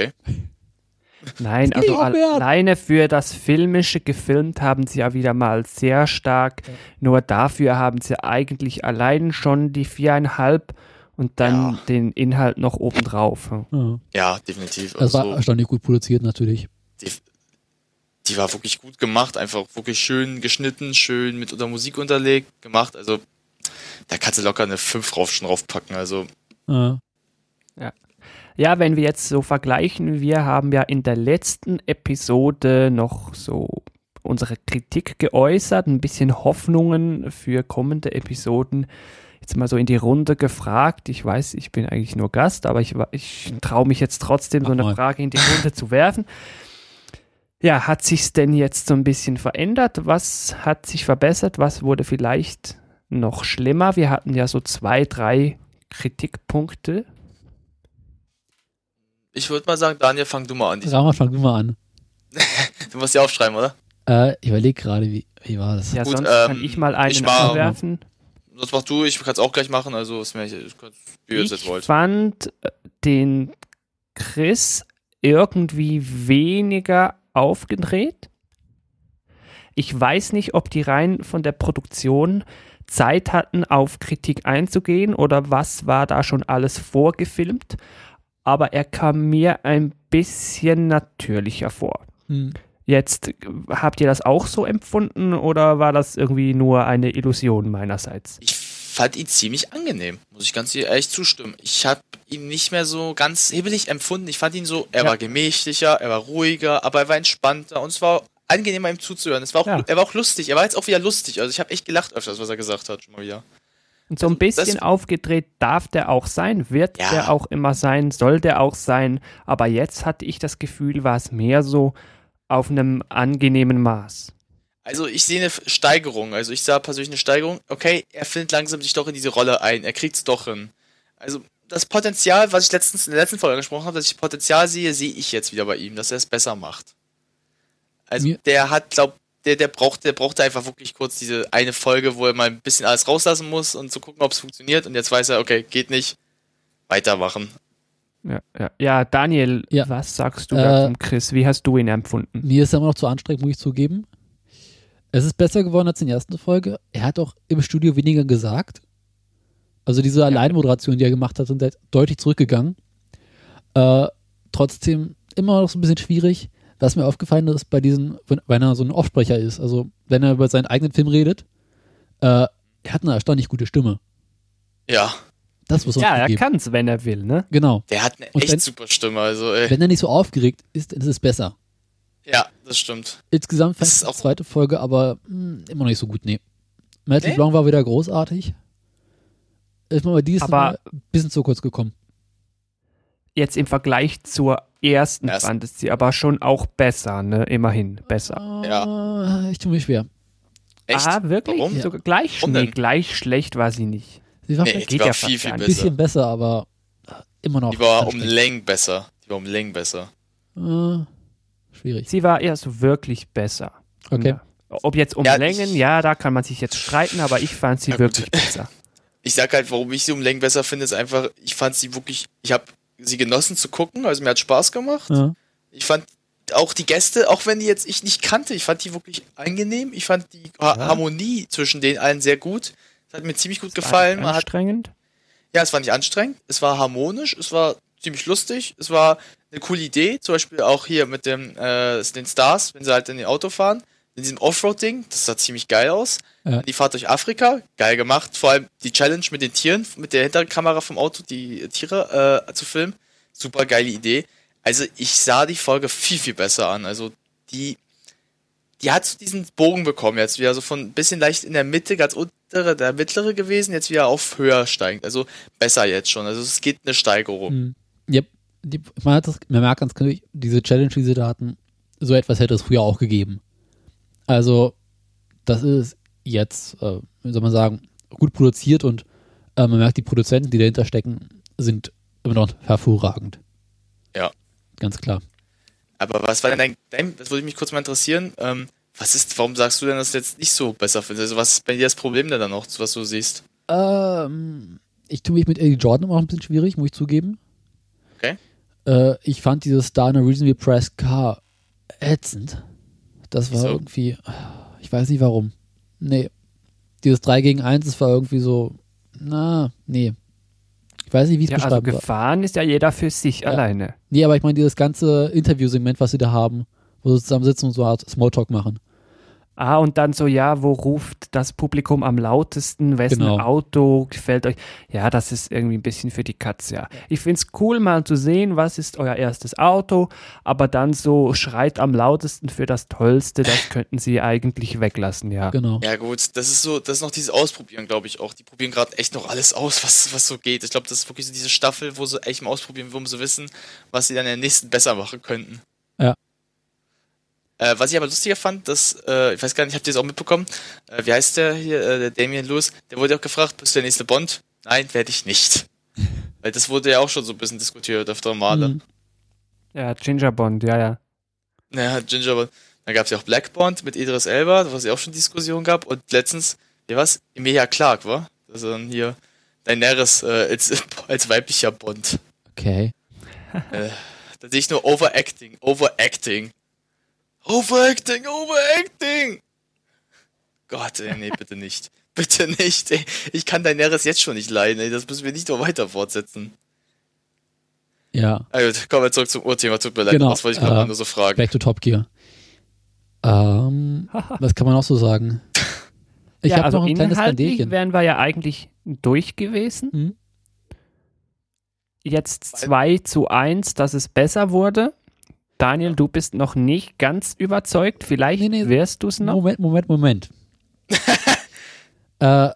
Nein, Das geht also alleine für das Filmische gefilmt haben sie ja wieder mal sehr stark. Ja. Nur dafür haben sie eigentlich allein schon die viereinhalb und dann Ja. den Inhalt noch obendrauf. ja. Ja. definitiv. Das war Also, erstaunlich gut produziert natürlich. Die, war wirklich gut gemacht, einfach wirklich schön geschnitten, schön mit unter Musik unterlegt, gemacht, also da kannst du locker eine 5 drauf schon draufpacken, also Ja. Ja, wenn wir jetzt so vergleichen, wir haben ja in der letzten Episode noch so unsere Kritik geäußert, ein bisschen Hoffnungen für kommende Episoden jetzt mal so in die Runde gefragt. Ich weiß, ich bin eigentlich nur Gast, aber ich, ich traue mich jetzt trotzdem, so eine Frage in die Runde zu werfen. [laughs] Ja, hat sich denn jetzt so ein bisschen verändert? Was hat sich verbessert? Was wurde vielleicht noch schlimmer? Wir hatten ja so zwei, drei Kritikpunkte. Ich würde mal sagen, Daniel, fang du mal an. Rama, fang du mal an. [laughs] du musst ja aufschreiben, oder? Äh, ich überlege gerade, wie, wie war das? Ja, Gut, sonst ähm, kann ich mal einen ich mal, anwerfen. Das machst du, ich kann es auch gleich machen, also ist mir, ich, wie ihr es jetzt wollt. Ich fand äh, den Chris irgendwie weniger aufgedreht. Ich weiß nicht, ob die rein von der Produktion Zeit hatten, auf Kritik einzugehen oder was war da schon alles vorgefilmt. Aber er kam mir ein bisschen natürlicher vor. Hm. Jetzt habt ihr das auch so empfunden oder war das irgendwie nur eine Illusion meinerseits? Ich fand ihn ziemlich angenehm, muss ich ganz ehrlich zustimmen. Ich habe ihn nicht mehr so ganz hebelig empfunden. Ich fand ihn so, er ja. war gemächlicher, er war ruhiger, aber er war entspannter und es war angenehmer ihm zuzuhören. Es war auch, ja. Er war auch lustig, er war jetzt auch wieder lustig. Also ich habe echt gelacht öfters, was er gesagt hat, schon mal wieder. Und so ein bisschen das, aufgedreht darf der auch sein, wird ja. der auch immer sein, soll der auch sein. Aber jetzt hatte ich das Gefühl, war es mehr so, auf einem angenehmen Maß? Also ich sehe eine Steigerung. Also ich sah persönlich eine Steigerung. Okay, er findet langsam sich doch in diese Rolle ein. Er kriegt es doch hin. Also das Potenzial, was ich letztens in der letzten Folge gesprochen habe, dass ich Potenzial sehe, sehe ich jetzt wieder bei ihm, dass er es besser macht. Also Mir der hat, glaub, der, der braucht, der brauchte einfach wirklich kurz diese eine Folge, wo er mal ein bisschen alles rauslassen muss und zu gucken, ob es funktioniert. Und jetzt weiß er, okay, geht nicht, weitermachen. Ja, ja. ja Daniel, ja. was sagst du äh, da zum Chris? Wie hast du ihn empfunden? Mir ist er immer noch zu anstrengend, muss ich zugeben. Es ist besser geworden als in der ersten Folge. Er hat auch im Studio weniger gesagt. Also diese ja. Alleinmoderation, die er gemacht hat, sind halt deutlich zurückgegangen. Äh, trotzdem immer noch so ein bisschen schwierig. Was mir aufgefallen ist, bei diesen, wenn er so ein Offsprecher ist, also wenn er über seinen eigenen Film redet, äh, er hat eine erstaunlich gute Stimme. Ja. Das muss Ja, er kann es, wenn er will, ne? Genau. Der hat eine echt wenn, super Stimme, also ey. Wenn er nicht so aufgeregt ist, dann ist es besser. Ja, das stimmt. Insgesamt fand ich die zweite Folge aber mh, hm, immer noch nicht so gut, nee. Matthew nee? Blanc war wieder großartig. Ist mir bei dieses Mal ein bisschen zu kurz gekommen. Jetzt im Vergleich zur ersten Erst. fand es sie aber schon auch besser, ne? Immerhin besser. Ja. Ich tue mich schwer. Echt? Ah, wirklich? Warum? Sogar gleich, nee, gleich schlecht war sie nicht. Sie war, nee, geht war ja viel, viel besser. Ein bisschen besser, aber immer noch. Die war um Längen besser. Die war um Längen besser. Äh, schwierig. Sie war erst wirklich besser. Okay. Ja. Ob jetzt um ja, Längen, ja, da kann man sich jetzt streiten, aber ich fand sie wirklich besser. [laughs] Ich sag halt, warum ich sie um Längen besser finde, ist einfach, ich fand sie wirklich, ich habe sie genossen zu gucken, also mir hat Spaß gemacht. Ja. Ich fand auch die Gäste, auch wenn die jetzt ich nicht kannte, ich fand die wirklich angenehm. Ich fand die ja. Harmonie zwischen den allen sehr gut. Das hat mir ziemlich gut gefallen. War anstrengend? Hat, ja, es war nicht anstrengend. Es war harmonisch. Es war ziemlich lustig. Es war eine coole Idee. Zum Beispiel auch hier mit dem, äh, den Stars, wenn sie halt in den Auto fahren. In diesem Offroad-Ding. Das sah ziemlich geil aus. Ja. Die Fahrt durch Afrika. Geil gemacht. Vor allem die Challenge mit den Tieren, mit der Hinterkamera vom Auto, die Tiere äh, zu filmen. Super geile Idee. Also ich sah die Folge viel, viel besser an. Also die die hat so diesen Bogen bekommen jetzt wieder, so von ein bisschen leicht in der Mitte, ganz untere, der mittlere gewesen, jetzt wieder auf höher steigend. Also besser jetzt schon. Also es geht eine Steigerung. Mhm. Die, man, hat das, man merkt ganz klar, diese Challenge, die sie da hatten, so etwas hätte es früher auch gegeben. Also, das ist jetzt, äh, wie soll man sagen, gut produziert und äh, man merkt, die Produzenten, die dahinter stecken, sind immer noch hervorragend. Ja. Ganz klar. Aber was war denn dein, dein das würde mich kurz mal interessieren, ähm, was ist, warum sagst du denn, dass du jetzt nicht so besser findest? Also was ist bei dir das Problem denn dann noch, was du siehst? Ähm, ich tue mich mit Eddie Jordan immer noch ein bisschen schwierig, muss ich zugeben. Okay. Äh, ich fand dieses Star in a Reasonably Pressed Car ätzend. Das war Wieso? irgendwie, ich weiß nicht warum. Nee. Dieses 3 gegen 1, das war irgendwie so, na, nee. Ich weiß nicht, wie es ja, beschreiben also gefahren war. ist ja jeder für sich ja. alleine. Nee, aber ich meine, dieses ganze Interviewsegment, was sie da haben, wo sie zusammen sitzen und so Art Smalltalk machen. Ah, und dann so, ja, wo ruft das Publikum am lautesten? Wessen Genau. Auto gefällt euch? Ja, das ist irgendwie ein bisschen für die Katze, ja. Ich finde es cool, mal zu sehen, was ist euer erstes Auto, aber dann so schreit am lautesten für das Tollste, das könnten sie eigentlich weglassen, ja. Genau. Ja gut, das ist so, das ist noch dieses Ausprobieren, glaube ich auch. Die probieren gerade echt noch alles aus, was, was so geht. Ich glaube, das ist wirklich so diese Staffel, wo sie echt mal ausprobieren, wo sie wissen, was sie dann in der nächsten besser machen könnten. Äh, was ich aber lustiger fand, dass, äh, ich weiß gar nicht, habt ihr das auch mitbekommen? Äh, wie heißt der hier, äh, der Damien Lewis? Der wurde auch gefragt, bist du der nächste Bond? Nein, werde ich nicht. [laughs] Weil das wurde ja auch schon so ein bisschen diskutiert öfter Male. Mhm. Ja, Ginger Bond, ja, ja. Naja, Ginger Bond. Dann gab es ja auch Black Bond mit Idris Elba, was ja auch schon Diskussionen gab. Und letztens, wie was? Emilia Clark, war? Das ist dann hier Daenerys äh, als, [laughs] als weiblicher Bond. Okay. Äh, da sehe ich nur Overacting, Overacting. Overacting, Overacting! Gott, ey, nee, bitte nicht. [laughs] Bitte nicht, ey. Ich kann Daenerys jetzt schon nicht leiden, ey. Das müssen wir nicht noch weiter fortsetzen. Ja. Na gut, kommen wir zurück zum Urthema. Tut mir leid, Genau, was wollte ich gerade äh, mal nur so fragen. Back to Top Gear. Ähm, [laughs] was kann man auch so sagen? Ich ja, habe also noch ein kleines inhaltlich Kandelchen. wären wir ja eigentlich durch gewesen. Mhm. Jetzt 2 zu 1, dass es besser wurde. Daniel, du bist noch nicht ganz überzeugt. Vielleicht Nee, nee. wärst du es noch. Moment, Moment, Moment. [laughs] äh,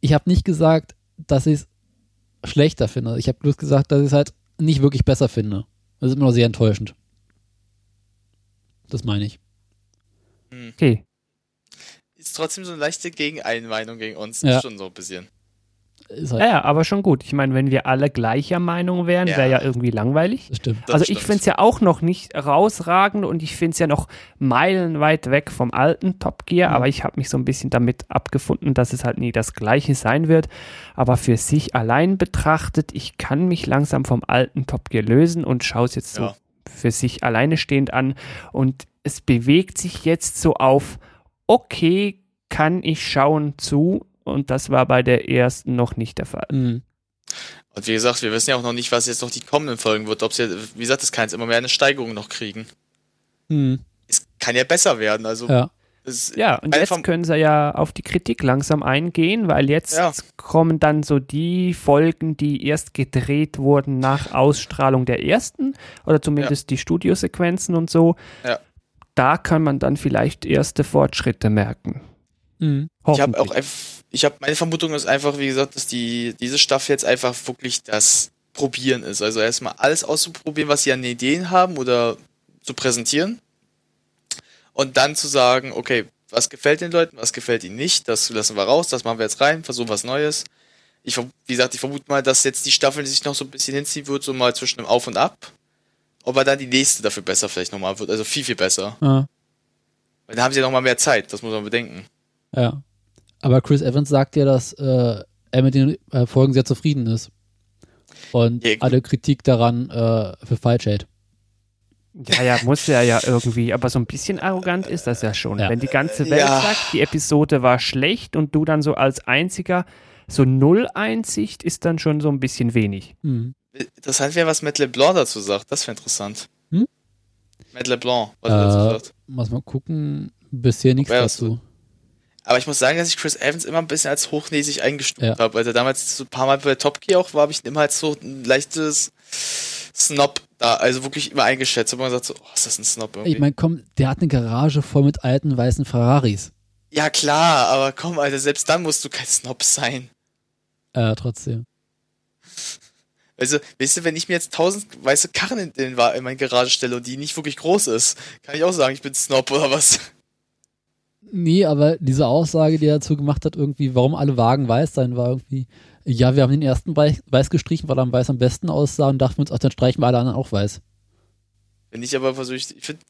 ich habe nicht gesagt, dass ich es schlechter finde. Ich habe bloß gesagt, dass ich es halt nicht wirklich besser finde. Das ist immer noch sehr enttäuschend. Das meine ich. Okay. Ist trotzdem so eine leichte Gegeneinmeinung gegen uns. Ja. Ist schon so ein bisschen. Ist halt, Ja, ja, aber schon gut. Ich meine, wenn wir alle gleicher Meinung wären, Ja. wäre ja irgendwie langweilig. das stimmt. Das also ich finde es ja auch noch nicht rausragend und ich finde es ja noch meilenweit weg vom alten Top Gear, Mhm. aber ich habe mich so ein bisschen damit abgefunden, dass es halt nie das gleiche sein wird. Aber für sich allein betrachtet, ich kann mich langsam vom alten Top Gear lösen und schaue es jetzt so Ja. für sich alleine stehend an und es bewegt sich jetzt so auf, okay, kann ich schauen zu und das war bei der ersten noch nicht der Fall. Mhm. Und wie gesagt, wir wissen ja auch noch nicht, was jetzt noch die kommenden Folgen wird. Ob sie, wie gesagt, es kann jetzt immer mehr eine Steigerung noch kriegen. Mhm. Es kann ja besser werden. Also, Ja. es, Ja, und jetzt können sie ja auf die Kritik langsam eingehen, weil jetzt Ja. kommen dann so die Folgen, die erst gedreht wurden nach Ausstrahlung der ersten oder zumindest die Studiosequenzen und so. Ja. Da kann man dann vielleicht erste Fortschritte merken. Mhm. ich habe auch einfach, ich habe meine Vermutung ist einfach, wie gesagt, dass die diese Staffel jetzt einfach wirklich das Probieren ist. Also erstmal alles auszuprobieren, was sie an Ideen haben oder zu präsentieren. Und dann zu sagen, okay, was gefällt den Leuten, was gefällt ihnen nicht, das lassen wir raus, das machen wir jetzt rein, versuchen was Neues. Ich, wie gesagt, ich vermute mal, dass jetzt die Staffel sich noch so ein bisschen hinziehen wird, so mal zwischen dem Auf und Ab. Aber dann die nächste dafür besser vielleicht nochmal wird, also viel, viel besser. Ja. Weil dann haben sie ja nochmal mehr Zeit, das muss man bedenken. ja. Aber Chris Evans sagt ja, dass äh, er mit den äh, Folgen sehr zufrieden ist. Und Ja, alle Kritik daran äh, für falsch hält. Ja, ja, muss er ja irgendwie, aber so ein bisschen arrogant ist das ja schon. Ja. Wenn die ganze Welt Ja. sagt, die Episode war schlecht und du dann so als einziger so null Einsicht ist dann schon so ein bisschen wenig. Mhm. Interessant wäre, was Matt LeBlanc dazu sagt. Das wäre interessant. Hm? Matt LeBlanc, was er dazu Äh, sagt. muss mal gucken. Bisher nichts das dazu. Aber ich muss sagen, dass ich Chris Evans immer ein bisschen als hochnäsig eingestuft Ja. habe. Weil er damals so ein paar Mal bei Top Gear auch war, habe ich ihn immer als so ein leichtes Snob da, also wirklich immer eingeschätzt. Aber man sagt so, oh, ist das ein Snob irgendwie? Ich meine, komm, der hat eine Garage voll mit alten weißen Ferraris. ja klar, aber komm, Alter, selbst dann musst du kein Snob sein. Äh, trotzdem. Also, weißt du, wenn ich mir jetzt tausend weiße Karren in, in, in meine Garage stelle und die nicht wirklich groß ist, kann ich auch sagen, ich bin Snob oder was? Nee, aber diese Aussage, die er dazu gemacht hat, irgendwie, warum alle Wagen weiß sein, war irgendwie, ja, wir haben den ersten weiß, gestrichen, weil er am Weiß am besten aussah und dachten wir uns, ach, dann streichen wir alle anderen auch weiß. Wenn ich aber versuche, ich finde,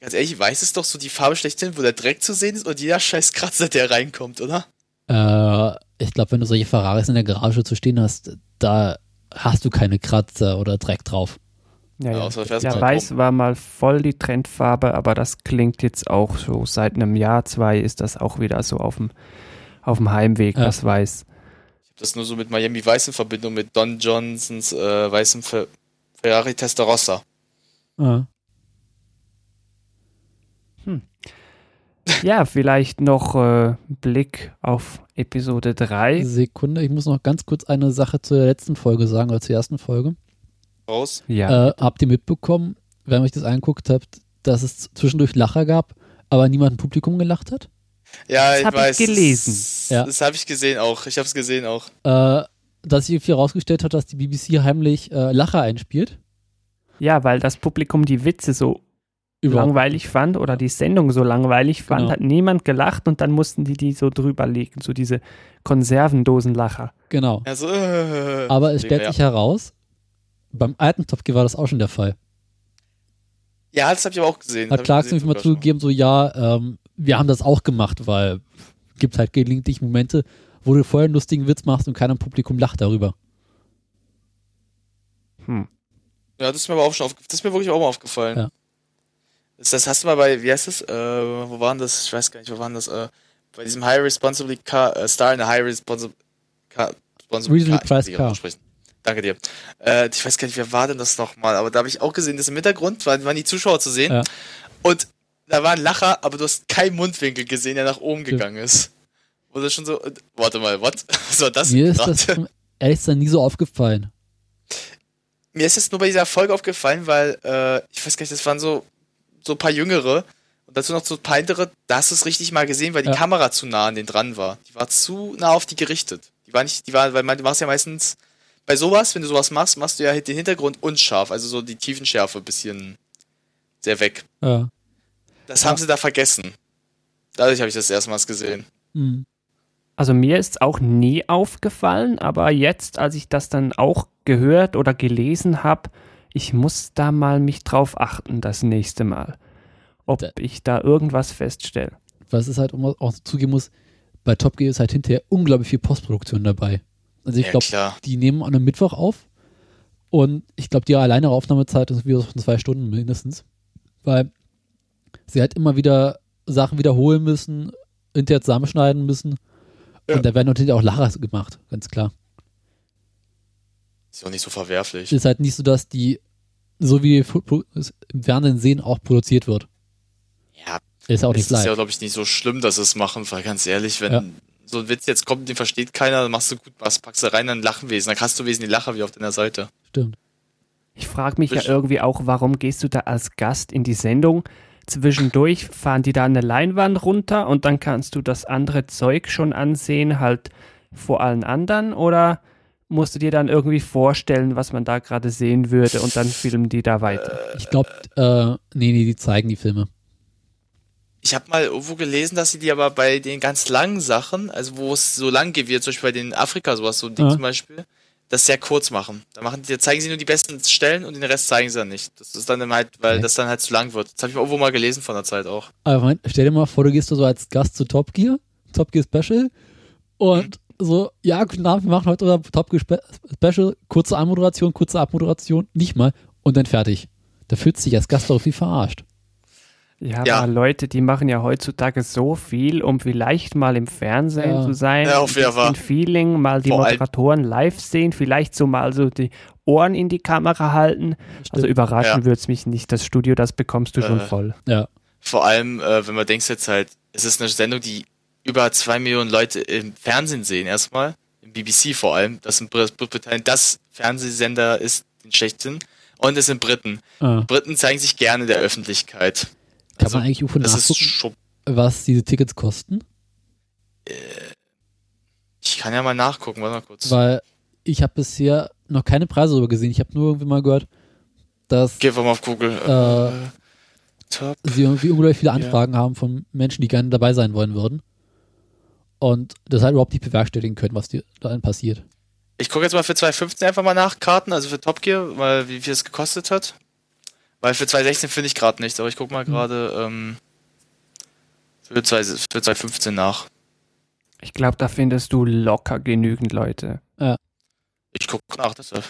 ganz ehrlich, weiß ist doch so die Farbe schlechthin, wo der Dreck zu sehen ist und jeder scheiß Kratzer, der reinkommt, oder? Äh, ich glaube, wenn du solche Ferraris in der Garage zu stehen hast, da hast du keine Kratzer oder Dreck drauf. Ja, Ja, ja. außer ja mal weiß rum. war mal voll die Trendfarbe, aber das klingt jetzt auch so. Seit einem Jahr, zwei ist das auch wieder so auf dem, auf dem Heimweg, Ja. das Weiß. Ich habe das nur so mit Miami Weiß in Verbindung mit Don Johnsons äh, weißem Fer Ferrari Testarossa. Ah. Ja, [laughs] vielleicht noch äh, Blick auf Episode 3. Sekunde, ich muss noch ganz kurz eine Sache zur letzten Folge sagen, oder zur ersten Folge. Raus. Ja. Äh, habt ihr mitbekommen, wenn ihr euch das angeguckt habt, dass es zwischendurch Lacher gab, aber niemand im Publikum gelacht hat? Ja, Das ich hab ich weiß. gelesen. Das, Ja. das habe ich gesehen auch. Ich habe es gesehen auch. Äh, dass sich irgendwie herausgestellt hat, dass die BBC heimlich äh, Lacher einspielt. ja, weil das Publikum die Witze so langweilig fand oder die Sendung so langweilig fand, Genau. hat niemand gelacht und dann mussten die die so drüber legen, so diese Konservendosenlacher. Genau. Also, äh, Aber es stellt ja. sich heraus, beim alten Top Gear war das auch schon der Fall. Ja, das habe ich aber auch gesehen. Hat Clarkson irgendwie mal zugegeben, so ja, ähm, wir haben das auch gemacht, weil gibt halt gelegentlich Momente, wo du vorher einen lustigen Witz machst und keiner im Publikum lacht darüber. Hm. Ja, das ist mir aber auch schon aufgefallen. Das ist mir wirklich auch mal aufgefallen. Ja. Das, das hast du mal bei, wie heißt das? Äh, wo waren das? Ich weiß gar nicht, wo waren das? Äh, bei diesem High Responsibly Car, äh, Star in a High Responsible Car, Reasonably Priced Car. Danke dir. Äh, ich weiß gar nicht, wer war denn das nochmal? Aber da habe ich auch gesehen, dass im Hintergrund waren, waren die Zuschauer zu sehen. Ja. Und da war ein Lacher, aber du hast keinen Mundwinkel gesehen, der nach oben gegangen ist. Wo das schon so, äh, warte mal, what? [laughs] Was war das Mir ist grad? das um [laughs] ehrlich gesagt nie so aufgefallen. Mir ist es nur bei dieser Folge aufgefallen, weil, äh, ich weiß gar nicht, das waren so, so ein paar Jüngere und dazu noch so ein paar ältere, da hast du es richtig mal gesehen, weil die Ja. Kamera zu nah an den dran war. Die war zu nah auf die gerichtet. Die war nicht, die war, weil man, du machst ja meistens, bei sowas, wenn du sowas machst, machst du ja den Hintergrund unscharf, also so die Tiefenschärfe ein bisschen sehr weg. Ja. Das Ja. haben sie da vergessen. Dadurch habe ich das erstmals gesehen. Hm. Also mir ist es auch nie aufgefallen, aber jetzt, als ich das dann auch gehört oder gelesen habe, ich muss da mal mich drauf achten das nächste Mal, ob Da- ich da irgendwas feststelle. Was es halt auch auch zugeben muss, bei Top Gear ist halt hinterher unglaublich viel Postproduktion dabei. Also ich ja, glaube, die nehmen an einem Mittwoch auf und ich glaube, die alleine Aufnahmezeit ist wieder so zwei Stunden mindestens, weil sie halt immer wieder Sachen wiederholen müssen, hinterher zusammenschneiden müssen Ja. und da werden natürlich auch Lacher gemacht, ganz klar. Ist auch nicht so verwerflich. Ist halt nicht so, dass die so wie im Fernsehen sehen auch produziert wird. Ja, Ist auch es nicht ist ja, live. glaube ich, nicht so schlimm, dass sie es machen, weil ganz ehrlich, wenn Ja. So ein Witz jetzt kommt, den versteht keiner, dann machst du gut was, packst du rein, dann lachen wir, dann hast du wesentlich Lacher wie auf deiner Seite. Stimmt. Ich frage mich ja Frisch. irgendwie auch, warum gehst du da als Gast in die Sendung? Zwischendurch fahren die da eine Leinwand runter und dann kannst du das andere Zeug schon ansehen, halt vor allen anderen? Oder musst du dir dann irgendwie vorstellen, was man da gerade sehen würde und dann filmen die da weiter? Ich glaube, äh, nee, nee, die zeigen die Filme. Ich habe mal irgendwo gelesen, dass sie die aber bei den ganz langen Sachen, also wo es so lang geht, wie zum Beispiel bei den Afrika sowas, so ein Ding Ja. zum Beispiel, das sehr kurz machen. Da machen die, zeigen sie nur die besten Stellen und den Rest zeigen sie dann nicht. Das ist dann halt, weil Okay. das dann halt zu lang wird. Das habe ich mal irgendwo mal gelesen von der Zeit auch. Aber Moment, stell dir mal vor, du gehst so als Gast zu Top Gear, Top Gear Special und so, ja, guten Abend, wir machen heute unser Top Gear Spe Special, kurze Anmoderation, kurze Abmoderation, nicht mal und dann fertig. Da fühlt sich als Gast doch wie verarscht. Ja, Ja. aber Leute, die machen ja heutzutage so viel, um vielleicht mal im Fernsehen Ja. zu sein, Ja, auf ein jeden Fall. bisschen Feeling, mal die Vor Moderatoren live sehen, vielleicht so mal so die Ohren in die Kamera halten. Also überraschen Ja. würde es mich nicht. Das Studio, das bekommst du schon Äh. voll. Ja, Vor allem, äh, wenn man denkt jetzt halt, es ist eine Sendung, die über zwei Millionen Leute im Fernsehen sehen erstmal, im BBC vor allem, das in Brit- Großbritannien das Fernsehsender ist, den schlechten, und es sind Briten. äh, Briten zeigen sich gerne der Öffentlichkeit. Kann Also, man eigentlich ist nachgucken, was diese Tickets kosten? ich kann ja mal nachgucken, warte mal kurz. Weil ich habe bisher noch keine Preise darüber gesehen. Ich habe nur irgendwie mal gehört, dass Geh einfach mal auf Google. Äh, Top. sie irgendwie unglaublich viele Anfragen haben von Menschen, die gerne dabei sein wollen würden. Und das halt überhaupt nicht bewerkstelligen können, was dir dann passiert. Ich gucke jetzt mal für 2015 einfach mal nach Karten, also für Top Gear, mal wie viel es gekostet hat. Weil für 2016 finde ich gerade nichts, aber ich gucke mal Hm. gerade ähm, für, 2 für 2015 nach. Ich glaube, da findest du locker genügend Leute. Ich gucke nach, deshalb.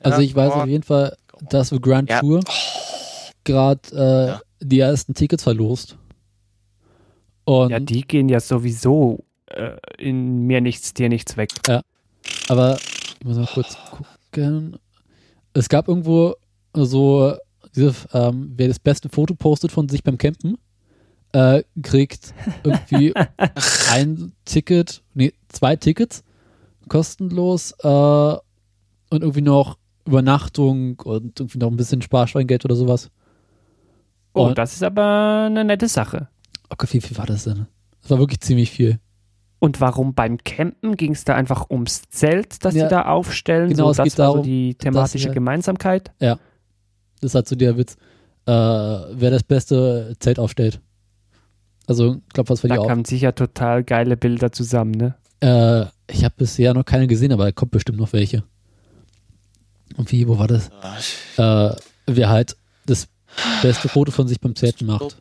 Also Ja, ich weiß oh, auf jeden Fall, dass für Grand Ja. Tour gerade äh, Ja. die ersten Tickets verlost. Und Ja, die gehen ja sowieso äh, in mir nichts, dir nichts weg. aber ich muss mal kurz gucken. Es gab irgendwo so diese, ähm, wer das beste Foto postet von sich beim Campen. äh, kriegt irgendwie [laughs] ein Ticket, nee, zwei Tickets kostenlos äh, und irgendwie noch Übernachtung und irgendwie noch ein bisschen Sparschweingeld oder sowas. Oh, Und- das ist aber eine nette Sache. Gott, wie viel war das denn? Das war wirklich ziemlich viel. Und warum beim Campen ging es da einfach ums Zelt, das Ja, die da aufstellen? genau, so, es das geht war darum, so die thematische dass- Gemeinsamkeit. Das ist halt so der Witz, äh, wer das beste Zelt aufstellt. Also, ich glaube, was für die Da kamen sicher total geile Bilder zusammen, ne? Äh, ich habe bisher noch keine gesehen, aber da kommt bestimmt noch welche. Und wie, wo war das? Äh, wer halt das beste Foto von sich beim Zelten macht.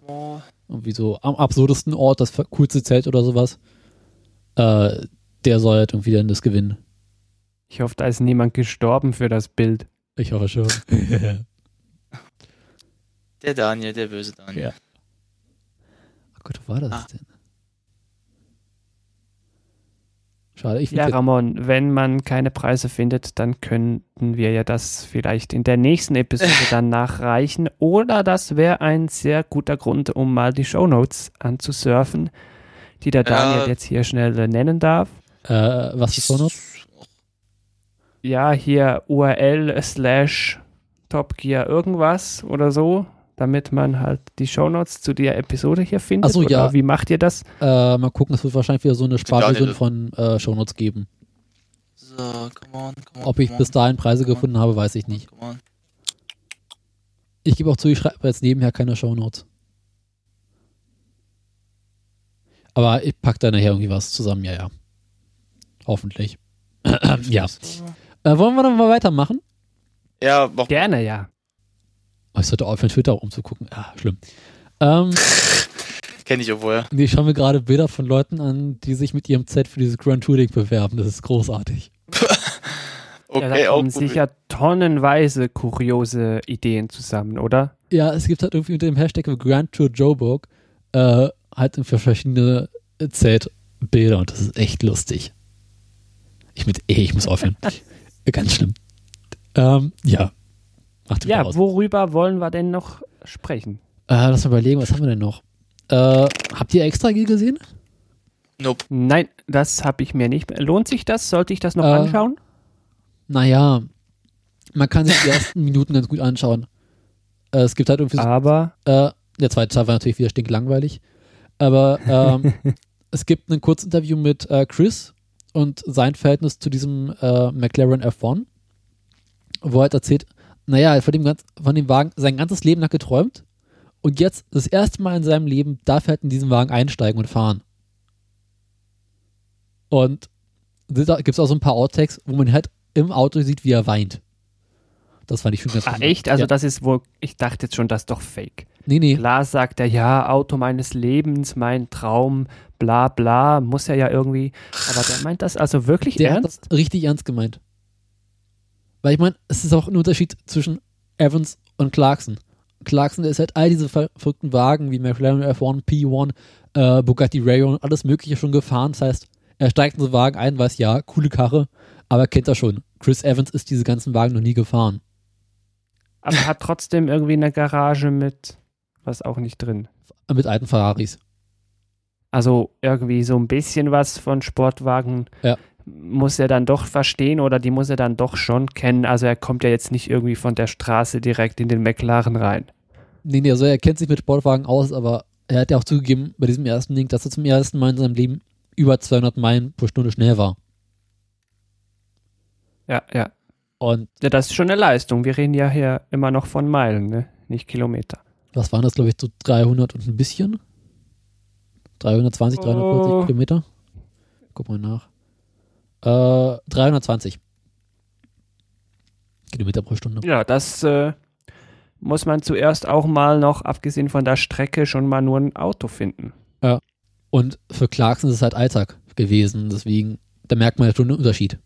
Irgendwie so am absurdesten Ort, das coolste Zelt oder sowas. Äh, der soll halt irgendwie dann das gewinnen. Ich hoffe, da ist niemand gestorben für das Bild. Ich hoffe schon. [laughs] Der Daniel, der böse Daniel. Ja. Oh Gott, wo war das Ah. denn? Schade, ich Ja, Ramon, wenn man keine Preise findet, dann könnten wir ja das vielleicht in der nächsten Episode [laughs] dann nachreichen. Oder das wäre ein sehr guter Grund, um mal die Shownotes anzusurfen, die der Daniel Ja. jetzt hier schnell äh, nennen darf. äh, was ist noch? Ja, hier URL slash Top Gear irgendwas oder so, damit man halt die Shownotes zu der Episode hier findet. Ach so, oder ja. Wie macht ihr das? Äh, mal gucken, es wird wahrscheinlich wieder so eine Sparversion von äh, Shownotes geben. So, come on, come on. Ob ich come bis dahin Preise on, gefunden habe, weiß ich nicht. come on. Ich gebe auch zu, ich schreibe jetzt nebenher keine Shownotes. Aber ich packe da nachher irgendwie was zusammen, ja, ja. Hoffentlich. [clears throat] ja. Äh, wollen wir dann mal weitermachen? Ja, mach Gerne, ja. Oh, ich sollte aufhören, Twitter umzugucken. Ah, schlimm. Ähm, [laughs] Kenne ich auch wohl. nee, ich schaue mir gerade Bilder von Leuten an, die sich mit ihrem Z für dieses Grand Touring bewerben. Das ist großartig. [laughs] Okay, ja, da auch kommen sicher tonnenweise kuriose Ideen zusammen, oder? Ja, es gibt halt irgendwie unter dem Hashtag Grand Tour Joburg äh, halt für verschiedene Zeltbilder und das ist echt lustig. Ich mit, ey, ich muss aufhören. [laughs] Ganz schlimm. Ähm, ja. Macht Ja, aus. worüber wollen wir denn noch sprechen? Äh, lass mal überlegen, was haben wir denn noch? Äh, habt ihr extra G gesehen? Nope. Nein, das habe ich mir nicht. Lohnt sich das? Sollte ich das noch Äh, anschauen? Naja, man kann sich die ersten [laughs] Minuten ganz gut anschauen. Äh, es gibt halt irgendwie so Aber Äh, der zweite Teil war natürlich wieder stinklangweilig. Aber ähm, [laughs] es gibt ein Kurzinterview mit äh, Chris und sein Verhältnis zu diesem äh, McLaren F1, wo er halt erzählt, naja, er hat von dem, ganz, von dem Wagen sein ganzes Leben lang geträumt und jetzt das erste Mal in seinem Leben darf er halt in diesen Wagen einsteigen und fahren. Und da gibt es auch so ein paar Outtakes, wo man halt im Auto sieht, wie er weint. Das fand ich schon ganz ah, echt? Also ja. das ist wohl, ich dachte jetzt schon, das ist doch fake. Nee, nee. Klar sagt er, ja, Auto meines Lebens, mein Traum, bla bla, muss er ja irgendwie. Aber der meint das also wirklich Der hat ernst? das richtig ernst gemeint. Weil ich meine, es ist auch ein Unterschied zwischen Evans und Clarkson. Clarkson, der ist halt all diese ver verrückten Wagen wie McLaren F1, P1, äh, Bugatti Rayon, alles Mögliche schon gefahren. Das heißt, er steigt in so einen Wagen ein, weiß ja, coole Karre, aber kennt er schon. Chris Evans ist diese ganzen Wagen noch nie gefahren. Aber hat trotzdem irgendwie eine Garage mit was auch nicht drin. Mit alten Ferraris. Also irgendwie so ein bisschen was von Sportwagen Ja. muss er dann doch verstehen oder die muss er dann doch schon kennen. Also er kommt ja jetzt nicht irgendwie von der Straße direkt in den McLaren rein. Nee, nee, also er kennt sich mit Sportwagen aus, aber er hat ja auch zugegeben bei diesem ersten Ding, dass er zum ersten Mal in seinem Leben über 200 Meilen pro Stunde schnell war. Ja, ja. Und Ja, das ist schon eine Leistung. Wir reden ja hier immer noch von Meilen, ne? nicht Kilometer. Was waren das, glaube ich, so 300 und ein bisschen? 320, 340 Oh. Kilometer? Guck mal nach. Äh, 320 Kilometer pro Stunde. Ja, das äh, muss man zuerst auch mal noch, abgesehen von der Strecke, schon mal nur ein Auto finden. Und für Clarkson ist es halt Alltag gewesen, deswegen, da merkt man ja schon einen Unterschied.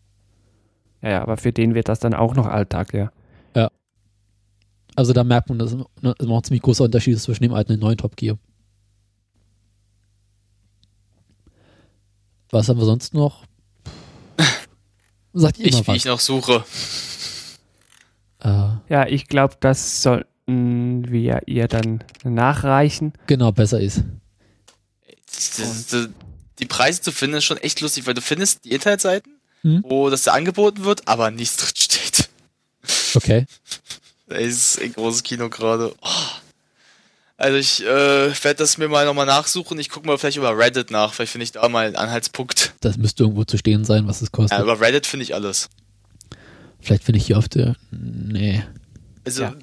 Ja, ja, aber für den wird das dann auch noch Alltag, ja. Also da merkt man, dass es immer noch ein ziemlich großer Unterschied ist zwischen dem alten und dem neuen Top Gear. Was haben wir sonst noch? Sagt ihr Ich, mal wie ich noch suche. Äh, Ja, ich glaube, das sollten wir ihr dann nachreichen. genau, besser ist. das, das, die Preise zu finden ist schon echt lustig, weil du findest die Internetseiten, Hm. wo das da angeboten wird, aber nichts drin steht. Okay. [laughs] Da ist ein großes Kino gerade. Oh. Also ich äh, werde das mir mal nochmal nachsuchen. Ich gucke mal vielleicht über Reddit nach. Vielleicht finde ich da mal einen Anhaltspunkt. Das müsste irgendwo zu stehen sein, was es kostet. Ja, über Reddit finde ich alles. Vielleicht finde ich hier auf der. Nee. Also, Ja.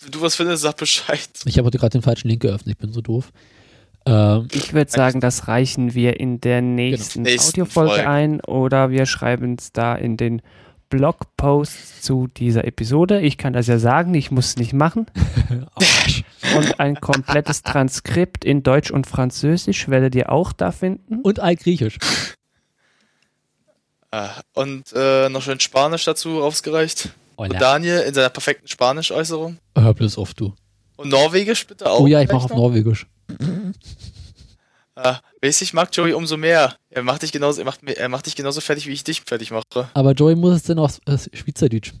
wenn du was findest, sag Bescheid. Ich habe heute gerade den falschen Link geöffnet, ich bin so doof. Ähm, Ich würde sagen, das reichen wir in der nächsten Nächsten Audiofolge Folge. ein oder wir schreiben es da in den Blogpost zu dieser Episode. Ich kann das ja sagen, ich muss es nicht machen. [laughs] Und ein komplettes Transkript in Deutsch und Französisch werdet ihr auch da finden. und Altgriechisch. Ah, Und äh, noch schön Spanisch dazu aufgereicht. Und. Daniel in seiner perfekten Spanisch-Äußerung. Hör bloß auf, du. Und Norwegisch bitte auch. Oh ja, ich mache auf? Norwegisch. Ah, weißt du, ich mag Joey umso mehr. Er macht dich genauso, er macht, er macht dich genauso fertig, wie ich dich fertig mache. Aber Joey muss es dann auch äh, Schweizerdeutsch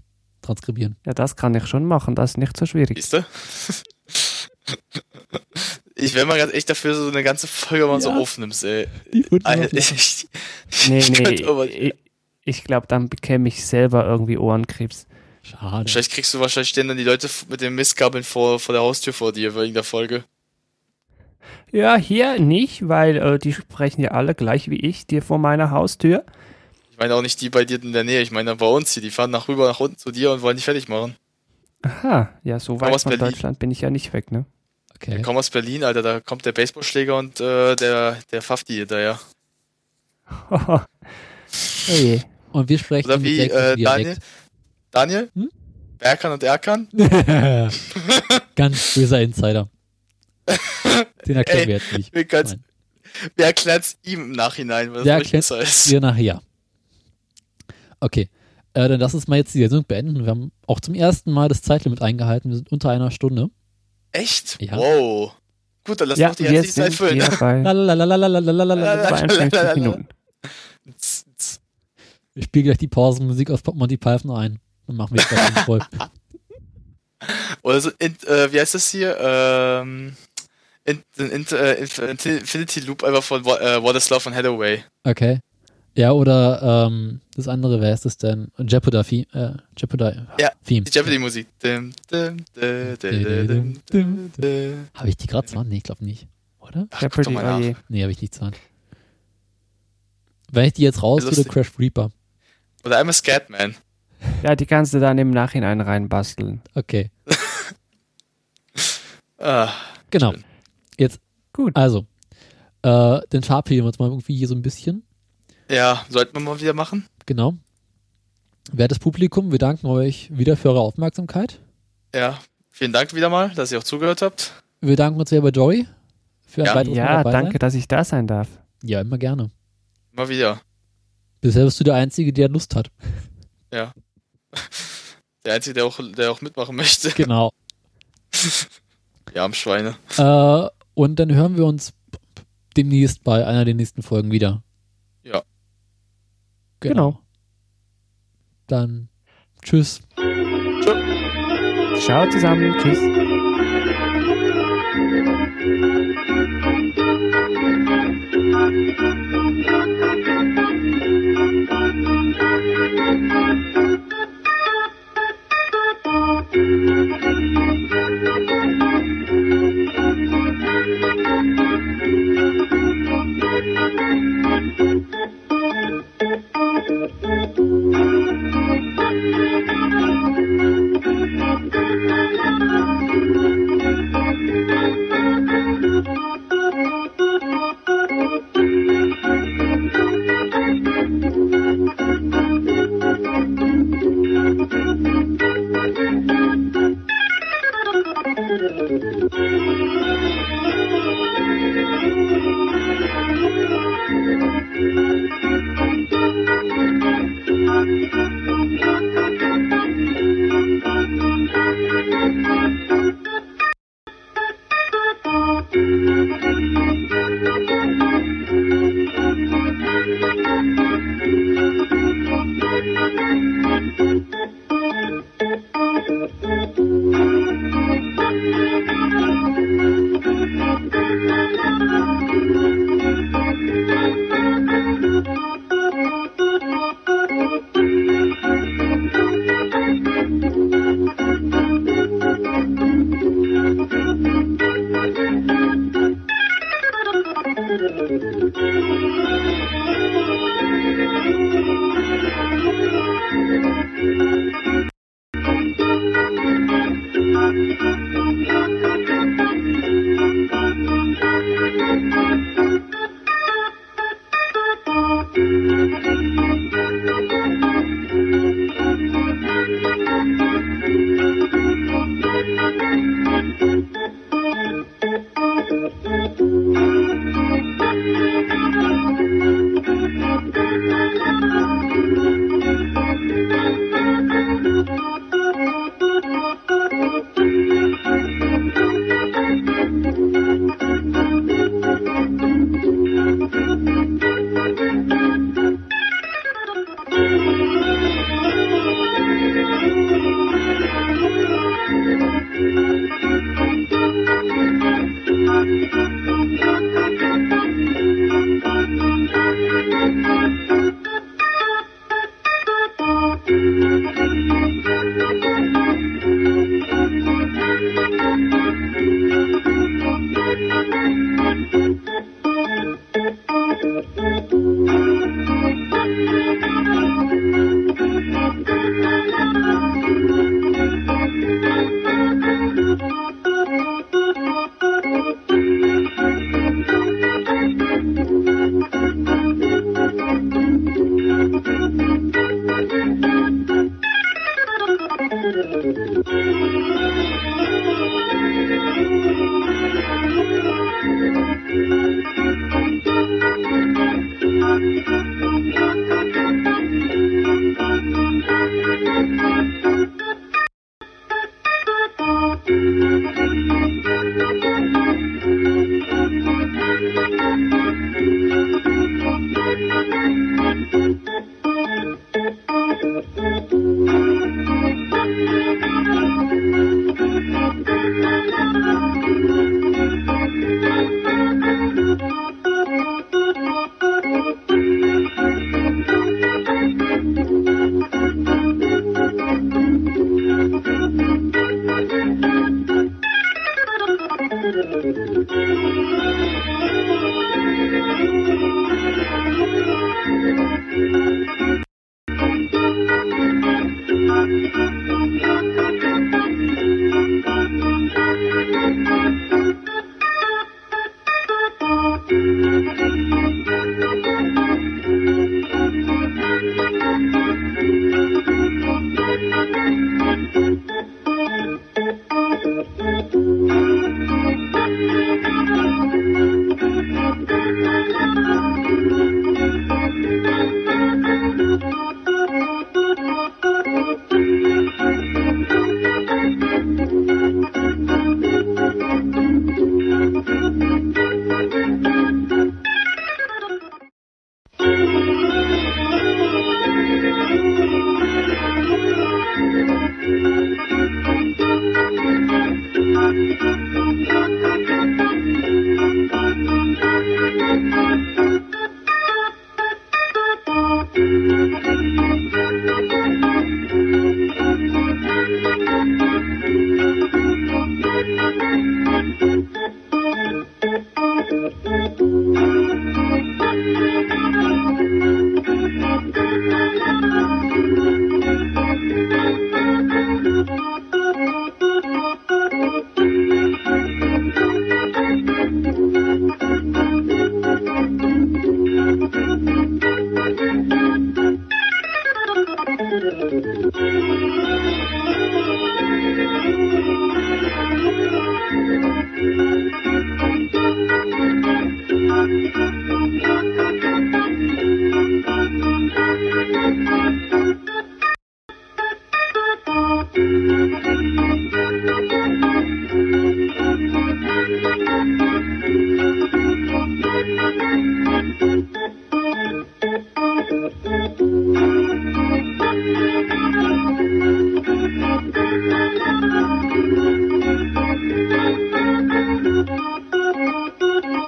transkribieren. Ja, das kann ich schon machen, das ist nicht so schwierig. Siehst du? [laughs] Ich wäre mal ganz echt dafür, so eine ganze Folge mal so Ja. aufnimmst, ey. [laughs] Ich würd Alter, ich, Nee, ich nee, aber- ich, ich glaube, dann bekäme ich selber irgendwie Ohrenkrebs. Schade. Wahrscheinlich kriegst du wahrscheinlich stehen dann die Leute mit den Mistkabeln vor, vor der Haustür vor dir wegen der Folge. Ja, hier nicht, weil äh, die sprechen ja alle gleich wie ich, dir vor meiner Haustür. Ich meine auch nicht die bei dir in der Nähe, ich meine bei uns hier, die fahren nach rüber nach unten zu dir und wollen dich fertig machen. Aha, ja, so weit aus von Berlin. Deutschland bin ich ja nicht weg, ne? Okay. Ich komme aus Berlin, Alter, da kommt der Baseballschläger und äh, der, der Fafti hinterher. [laughs] oh je. Und wir sprechen Oder wie äh, Daniel? Daniel? Hm? Berkan und Erkan? [laughs] [laughs] Ganz böser Insider. [laughs] Den erklären wir jetzt nicht. Wir, wir erklären es ihm im Nachhinein, was der das heißt. Wir nachher. Okay. Äh, dann lass uns mal jetzt die Sendung beenden. Wir haben auch zum ersten Mal das Zeitlimit eingehalten. Wir sind unter einer Stunde. Echt? Ja. Wow. Gut, dann lass ja, doch die jetzt Zeit füllen. [laughs] Minuten. [laughs] Ich spiele gleich die Pausenmusik aus Monty Python ein. Dann machen wir jetzt voll. Oder in, äh, wie heißt das hier? Ähm, in, in, in, äh, Infinity Loop einfach von äh, What is Love von Hathaway. Okay. Ja, oder ähm, das andere, wer ist das denn? Jeopardy, äh, Jeopardy Ja, Theme. Die Jeopardy-Musik. Habe ich die gerade zur Hand? Nee, ich glaube nicht. Oder? Ach, Jeopardy, mal oh nach. Nee, habe ich nicht zur Hand. Wenn ich die jetzt raus würde. Crash Reaper. Oder I'm a Scatman. Ja, die kannst du dann im Nachhinein reinbasteln. Okay. [laughs] Ah, Genau. Schön. Jetzt, Gut. also, äh, den verabschieden wir uns mal irgendwie hier so ein bisschen. ja, sollten wir mal wieder machen. Genau. Wertes Publikum, wir danken euch wieder für eure Aufmerksamkeit. Ja, vielen Dank wieder mal, dass ihr auch zugehört habt. Wir danken uns sehr bei Joey für ein Ja. weiteres Mal Ja, dabei danke, Sein. dass ich da sein darf. Ja, immer gerne. Mal wieder. Bisher bist du der Einzige, der Lust hat. [laughs] Der Einzige, der auch, der auch mitmachen möchte. Genau. [laughs] Ja, am Schweine. äh, und dann hören wir uns demnächst bei einer der nächsten Folgen wieder. Ja. Genau. Dann tschüss. Ciao zusammen. Tschüss.